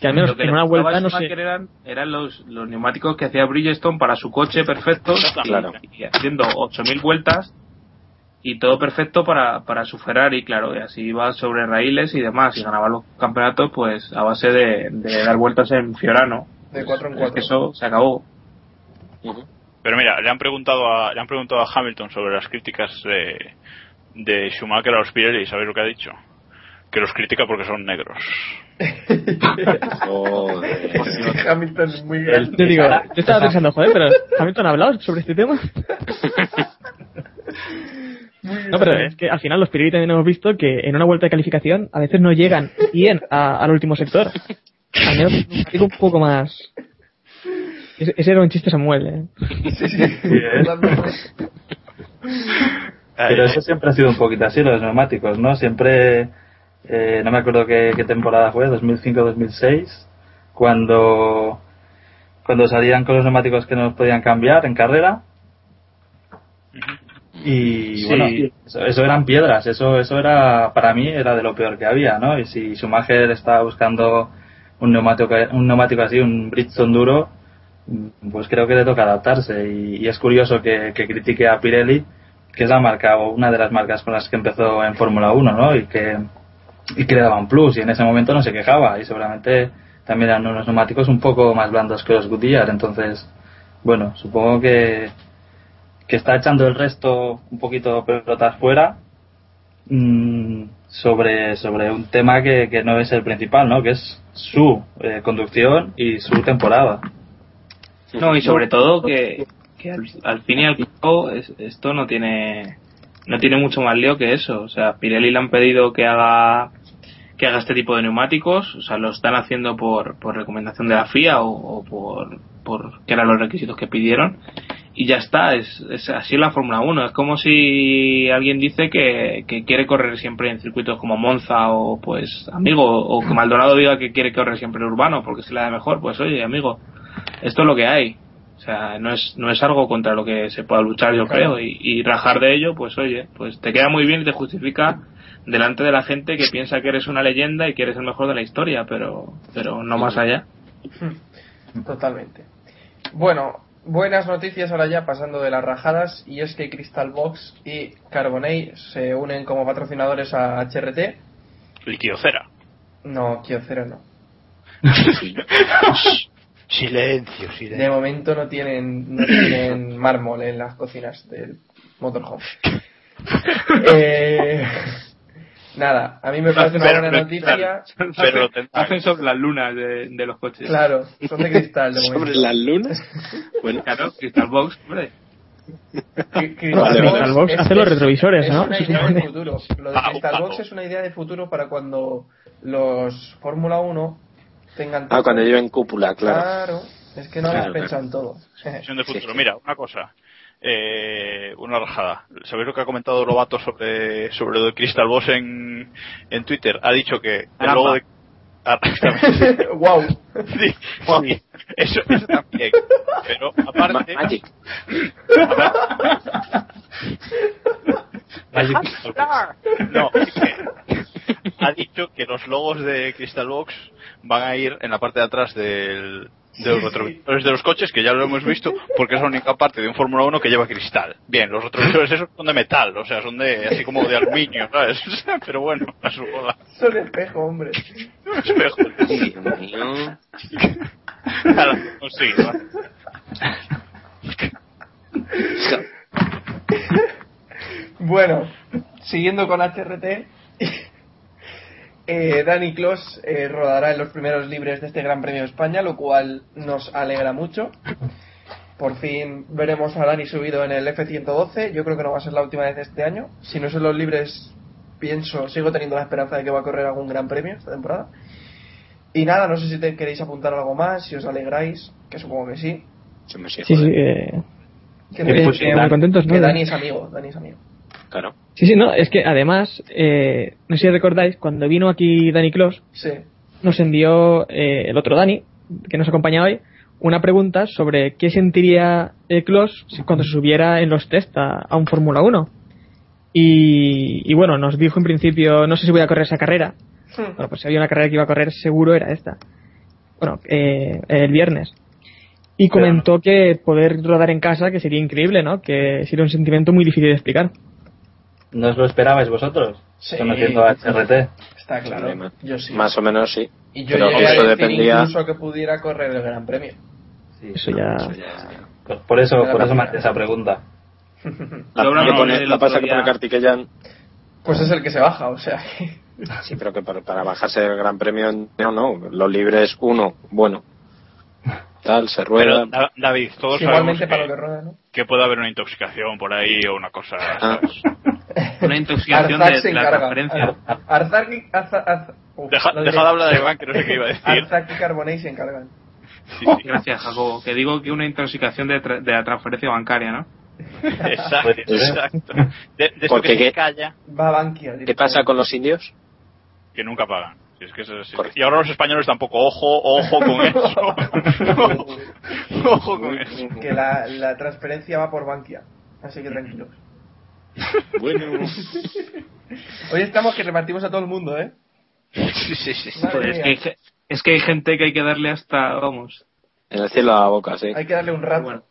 que al menos en una vuelta no sé eran, eran los, los neumáticos que hacía Bridgestone para su coche perfectos y, Claro. y haciendo 8.000 vueltas y todo perfecto para, para su Ferrari, claro, y así iba sobre raíles y demás y ganaba los campeonatos pues a base de, de dar vueltas en Fiorano. De cuatro en Es cuatro. que eso se acabó. Pero mira, le han preguntado a, le han preguntado a Hamilton sobre las críticas de, de Schumacher a los Pirelli y ¿sabéis lo que ha dicho? Que los critica porque son negros. Hamilton es muy grande. Yo digo, yo estaba pensando, joder, pero Hamilton ha hablado sobre este tema. No, pero es que al final los Pirelli también hemos visto que en una vuelta de calificación a veces no llegan bien a- al último sector. Al menos digo un poco más. Ese, ese era un chiste Samuel, ¿eh? Sí, sí. Pero eso siempre ha sido un poquito así, los neumáticos, ¿no? Siempre, eh, no me acuerdo qué, qué temporada fue, 2005-2006, cuando, cuando salían con los neumáticos que no los podían cambiar en carrera. Y Sí. bueno, eso, eso eran piedras, eso, eso era, para mí, era de lo peor que había, ¿no? Y si Schumacher estaba buscando un neumático, un neumático así, un Bridgestone duro, pues creo que le toca adaptarse. Y, y es curioso que, que critique a Pirelli, que es la marca o una de las marcas con las que empezó en Fórmula 1, ¿no? Y que, y que le daban plus y en ese momento no se quejaba y seguramente también eran unos neumáticos un poco más blandos que los Goodyear. Entonces, bueno, supongo que, que está echando el resto un poquito pelotas fuera mm, sobre, sobre un tema que, no es el principal, ¿no? Que es su eh, conducción y su temporada. No, y sobre todo que, que al, al fin y al cabo es- esto no tiene no tiene mucho más lío que eso. O sea, Pirelli le han pedido que haga que haga este tipo de neumáticos, o sea, lo están haciendo por, por recomendación de la FIA o, o por, por que eran los requisitos que pidieron y ya está, es, es así la Fórmula 1. Es como si alguien dice que, que quiere correr siempre en circuitos como Monza o pues amigo, o que Maldonado diga que quiere correr siempre en urbano porque se le da mejor, pues oye amigo, esto es lo que hay. O sea, no es, no es algo contra lo que se pueda luchar, yo Claro. creo, y, y rajar de ello, pues oye, pues te queda muy bien y te justifica delante de la gente que piensa que eres una leyenda y que eres el mejor de la historia, pero, pero no más allá. Totalmente. Bueno, buenas noticias ahora ya pasando de las rajadas y es que Crystal Box y Carbonate se unen como patrocinadores a HRT. Y. No, Kyocera no. Silencio, De silencio. momento no tienen, no tienen mármol en las cocinas del motorhome. Eh, nada, a mí me parece una Pero- buena noticia. Pero lo. Hacen sobre las lunas de, de los coches. Claro, son de cristal de momento. ¿Sobre las lunas? Bueno, Claro, Crystal Box, hombre. Crystal Box es- hace los es- retrovisores, es ¿no? una Se idea de futuro. Lo de Crystal. Box es una idea de futuro para cuando los Fórmula 1 tengan. ah, cuando lleven cúpula, claro. Claro, es que no Claro, habéis pensado en todo. Visión de futuro. Mira, una cosa. Eh, una rajada. ¿Sabéis lo que ha comentado Lobato sobre, sobre lo de Crystal Boss en, en Twitter? Ha dicho que el logo de. Ah, también. wow. Sí, sí. Eso, eso también. Pero aparte. Ma- Magic. No, ha dicho que los logos de Crystal Box van a ir en la parte de atrás del, de los retrovisores de los coches, que ya lo hemos visto, porque es la única parte de un Fórmula 1 que lleva cristal. Bien, los retrovisores esos son de metal, o sea, son de así como de aluminio, ¿sabes? Pero bueno, a su bola. Son espejo, hombre. Espejo. Dios mío. Nada, consigue, va. Bueno, siguiendo con HRT, eh, Dani Clos eh, rodará en los primeros libres de este Gran Premio de España, lo cual nos alegra mucho. Por fin veremos a Dani subido en el F-112. Yo creo que no va a ser la última vez este año. Si no son los libres, pienso, sigo teniendo la esperanza de que va a correr algún Gran Premio esta temporada. Y nada, no sé si te queréis apuntar algo más, si os alegráis, que supongo que sí. Se me Sí, sí, eh, Que, muy contentos, ¿no? que Dani es amigo, Dani es amigo. Claro. Sí, sí, no, es que además, eh, no sé si recordáis, cuando vino aquí Dani Clos, Sí. nos envió eh, el otro Dani, que nos acompaña hoy, una pregunta sobre qué sentiría eh, Clos cuando se subiera en los test a, a un Fórmula 1. Y, y bueno, nos dijo en principio, no sé si voy a correr esa carrera. Bueno, pues si había una carrera que iba a correr, seguro era esta. Bueno, eh, el viernes. Y comentó que poder rodar en casa, que sería increíble, ¿no? Que sería un sentimiento muy difícil de explicar. ¿No os lo esperabais vosotros? Sí. Conociendo a HRT. Está claro. Yo sí. Más o menos sí. Y yo Pero llegué a eso decir dependía. incluso que pudiera correr el Gran Premio. Sí, Eso ya... Pues Por eso, por eso me hacía esa pregunta. La, que no, pone- el la pasa que pone Kartikeyan. Pues es el que se baja, o sea. Sí, pero que para, para bajarse del Gran Premio, no, no. Los libres, uno, bueno. Tal, se rueda. Pero, Da- David, todos Igualmente sabemos para que, lo que rueda, ¿no? que puede haber una intoxicación por ahí o una cosa. Ah. Una intoxicación de, la transferencia. Arzak y, Arza- Arza- uf, Deja, lo deja diré. de hablar de Iván, que no sé qué iba a decir. Arzak y Carbonate se encargan. Sí, sí. Gracias, Jacobo. Que digo que una intoxicación de, tra- de la transferencia bancaria, ¿no? Exacto, exacto. De, de Porque que se calla, Va a Bankia. ¿Qué pasa con los indios? que nunca pagan. Si es que eso es- Correcto. y ahora los españoles tampoco, ojo, ojo con eso. ojo con eso. Que la, la transferencia va por Bankia. Así que tranquilos. Bueno. Hoy estamos que repartimos a todo el mundo, ¿eh? Sí, sí, sí. Pues es que hay, Es que hay gente que hay que darle hasta, vamos. En el cielo a la boca, sí. Hay que darle un rato. Bueno.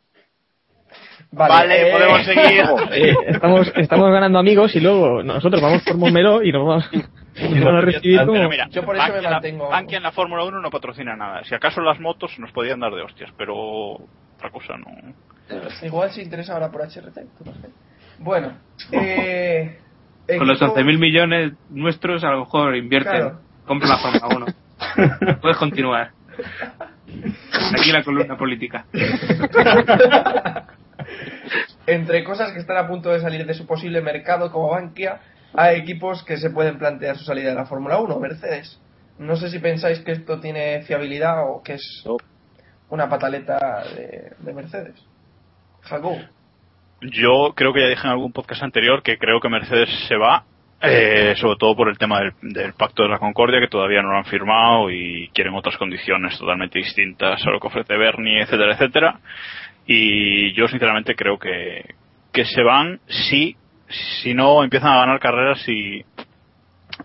Vale, eh, podemos seguir. Eh, estamos, estamos ganando amigos y luego nosotros vamos por Montmeló y nos vamos, nos a recibir Pero mira, Yo por eso me Bankia en la- mantengo- Bankia en la Fórmula 1 no patrocina nada. Si acaso las motos nos podían dar de hostias, pero otra cosa no. Igual se interesa ahora por HRT. tú no sé. Bueno, eh, Con los equipo- 11.000 millones nuestros, a lo mejor invierten. Claro. Compra la Fórmula 1. Puedes continuar. Aquí la columna política. Entre cosas que están a punto de salir de su posible mercado como Bankia, hay equipos que se pueden plantear su salida de la Fórmula 1, Mercedes. No sé si pensáis que esto tiene fiabilidad o que es una pataleta de, de Mercedes. Jacob. Yo creo que ya dije en algún podcast anterior que creo que Mercedes se va, eh, sobre todo por el tema del, Pacto de la Concordia, que todavía no lo han firmado y quieren otras condiciones totalmente distintas a lo que ofrece Bernie, etcétera, etcétera. Y yo sinceramente creo que, que se van si, si no empiezan a ganar carreras y,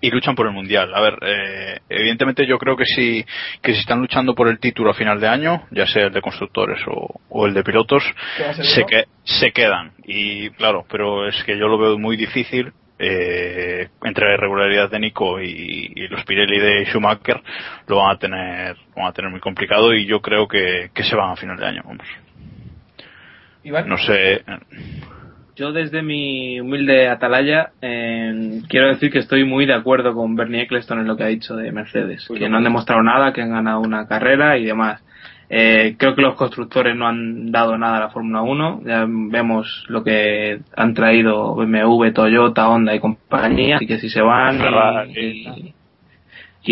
y luchan por el mundial. A ver, eh, evidentemente yo creo que si, que si están luchando por el título a final de año, ya sea el de constructores o, o el de pilotos, ¿Qué va a ser se, que, se quedan. Y claro, pero es que yo lo veo muy difícil. Eh, entre la irregularidad de Nico y, y los Pirelli de Schumacher lo van a tener van a tener muy complicado y yo creo que, que se van a final de año vamos Iván. no sé Yo desde mi humilde atalaya eh, quiero decir que estoy muy de acuerdo con Bernie Eccleston en lo que ha dicho de Mercedes, que no han demostrado nada, que han ganado una carrera y demás. Eh, creo que los constructores no han dado nada a la Fórmula 1. Ya vemos lo que han traído BMW, Toyota, Honda y compañía. Así que si se van y- Ferrari. y,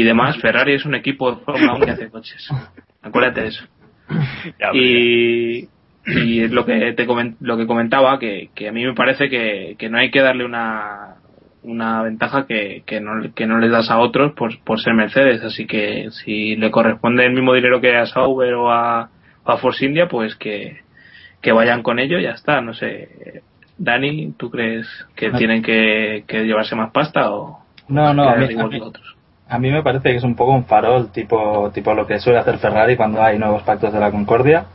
y demás, Ferrari es un equipo de Fórmula 1 que hace coches. Acuérdate de eso. ya, Y, y es lo que te comen- lo que comentaba que, que a mí me parece que, que no hay que darle una una ventaja que, que, no, que no les das a otros por, por ser Mercedes. Así que si le corresponde el mismo dinero que a Sauber o a, a Force India pues que, que vayan con ello y ya está. No sé Dani ¿tú crees que tienen que, que llevarse más pasta o No, no, a mí, a igual mí- a mí me parece que es un poco un farol, tipo, tipo lo que suele hacer Ferrari cuando hay nuevos pactos de la Concordia,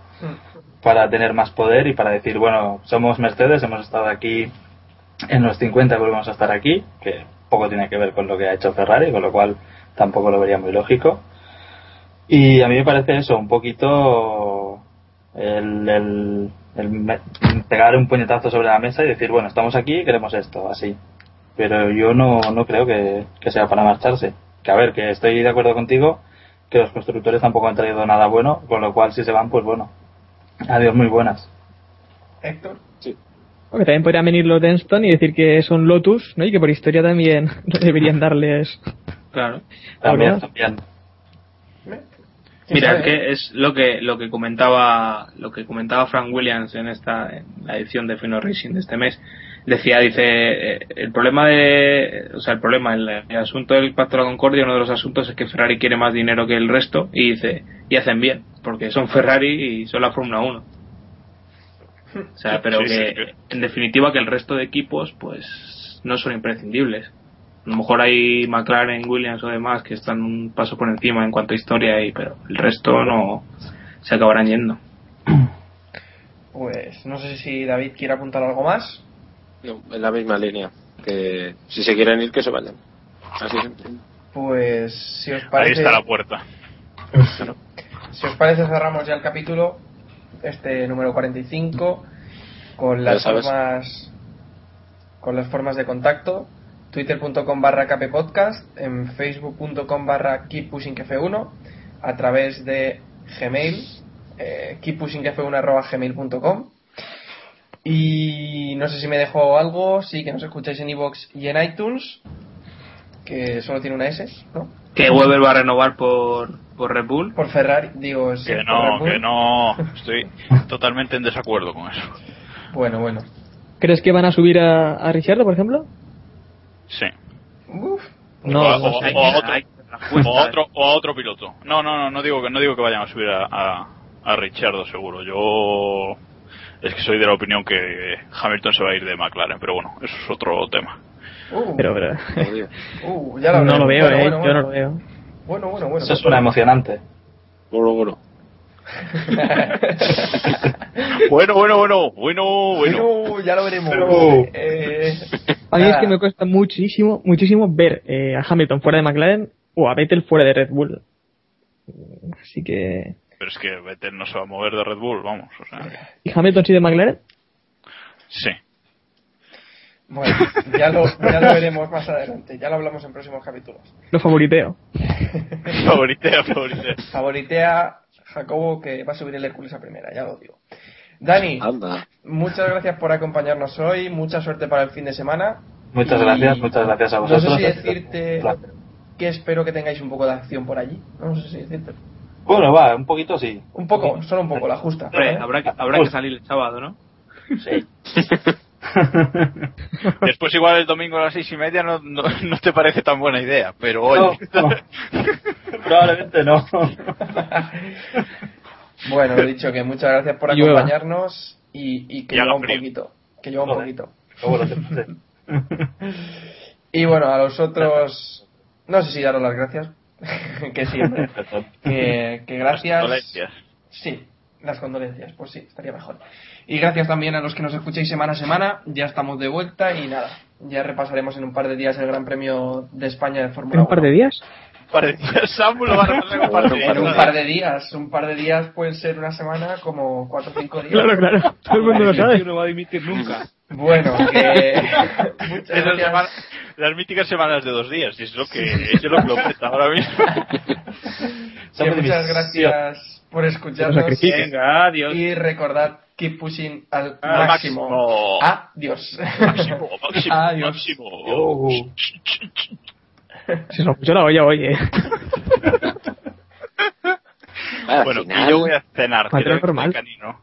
para tener más poder y para decir, bueno, somos Mercedes, hemos estado aquí en los 50, volvemos a estar aquí, que poco tiene que ver con lo que ha hecho Ferrari, con lo cual tampoco lo vería muy lógico. Y a mí me parece eso, un poquito el, el, pegar un puñetazo sobre la mesa y decir, bueno, estamos aquí, queremos esto, así. Pero yo no, no creo que, que sea para marcharse. Que a ver, que estoy de acuerdo contigo, que los constructores tampoco han traído nada bueno, con lo cual si se van, pues bueno, adiós muy buenas. Héctor. Porque también podrían venir los Denston y decir que son Lotus, ¿no? Y que por historia también deberían darles... claro También, también. ¿Quién Mira, sabe? que es lo que lo que comentaba lo que comentaba Frank Williams en esta en la edición de Fino Racing de este mes. Decía, dice, eh, el problema de, o sea, el problema, el, el asunto del Pacto de la Concordia, uno de los asuntos es que Ferrari quiere más dinero que el resto y dice, y hacen bien, porque son Ferrari y son la Fórmula 1. O sea, pero Sí, sí, que, sí. en definitiva, que el resto de equipos, pues, no son imprescindibles. A lo mejor hay McLaren, Williams o demás que están un paso por encima en cuanto a historia, y, pero el resto no se acabarán yendo. Pues no sé si David quiere apuntar algo más. No, en la misma línea. Que si se quieren ir, que se vayan. Así. Pues si os ahí parece, está la puerta si os parece cerramos ya el capítulo, este número 45, con las formas, con las formas de contacto. Twitter.com barra kppodcast, en Facebook.com barra keeppushingf1, a través de Gmail, eh, keeppushingf1 arroba gmail.com. Y no sé si me dejo algo, sí, que nos escucháis en iVoox y en iTunes, que solo tiene una S, ¿no? Que Weber va a renovar por, por Red Bull. Por Ferrari, digo, sí, que no que no estoy totalmente en desacuerdo con eso Bueno, bueno. ¿Crees que van a subir a, a Ricciardo, por ejemplo? sí Uf, No, o, a- no o- sé. o a otro, Hay- o a otro o a otro piloto no no no no digo que no digo que vayan a subir a, a, a Richardo seguro yo es que soy de la opinión que Hamilton se va a ir de McLaren pero bueno eso es otro tema uh, Pero, pero uh, ya lo no lo veo, Bueno, eh. bueno, Yo bueno. no lo veo. Bueno, bueno, bueno. Eso suena emocionante. Bueno, bueno. Bueno, bueno, bueno, bueno, bueno. Bueno, ya lo veremos. Pero- Eh, A mí es que me cuesta muchísimo, muchísimo ver eh, a Hamilton fuera de McLaren o a Vettel fuera de Red Bull. Así que. Pero es que Vettel no se va a mover de Red Bull, vamos. O sea, ¿Y Hamilton sí de McLaren? sí. Bueno, ya lo, ya lo veremos más adelante. Ya lo hablamos en próximos capítulos. Lo favoriteo. Favoritea, favoritea. Favoritea Jacobo que va a subir el Hércules a primera, ya lo digo. Dani, Anda. muchas gracias por acompañarnos hoy. Mucha suerte para el fin de semana. Muchas Y gracias, muchas gracias a No vosotros. sé si decirte que espero que tengáis un poco de acción por allí. No sé si decirte. Bueno, va, un poquito sí. Un poco, solo un poco, la justa. Habrá que, habrá que salir el sábado, ¿no? Sí. Después igual el domingo a las seis y media no, no, no te parece tan buena idea, pero No, oye. no. Probablemente no. Bueno, he dicho que muchas gracias por llueva. acompañarnos y, y que lleva un frío. poquito. Que lleva un poquito. Y bueno, a los otros, no sé si daros las gracias, que siempre. que, que gracias. Condolencias. Sí, las condolencias, pues sí, estaría mejor. Y gracias también a los que nos escuchéis semana a semana, ya estamos de vuelta y nada, ya repasaremos en un par de días el Gran Premio de España de Fórmula ¿En 1. un par de días? Parecía Samu lo va a repasar en un par de días. En un par de días, un par de días pueden ser una semana como cuatro o cinco días. Claro, claro. Todo el mundo lo sabe. no va a dimitir nunca. Bueno, que muchas Esas gracias. semanas- las míticas semanas de dos días, y es lo que, es lo que lo peta ahora mismo. Muchas gracias por escucharnos. sacrificio. Venga, adiós. Y recordad, keep pushing al Al máximo. máximo. Adiós. Máximo, máximo, Adiós. máximo. Oh. Se nos escuchó la olla hoy, eh. Al Bueno, final- y yo voy a cenar, que canino.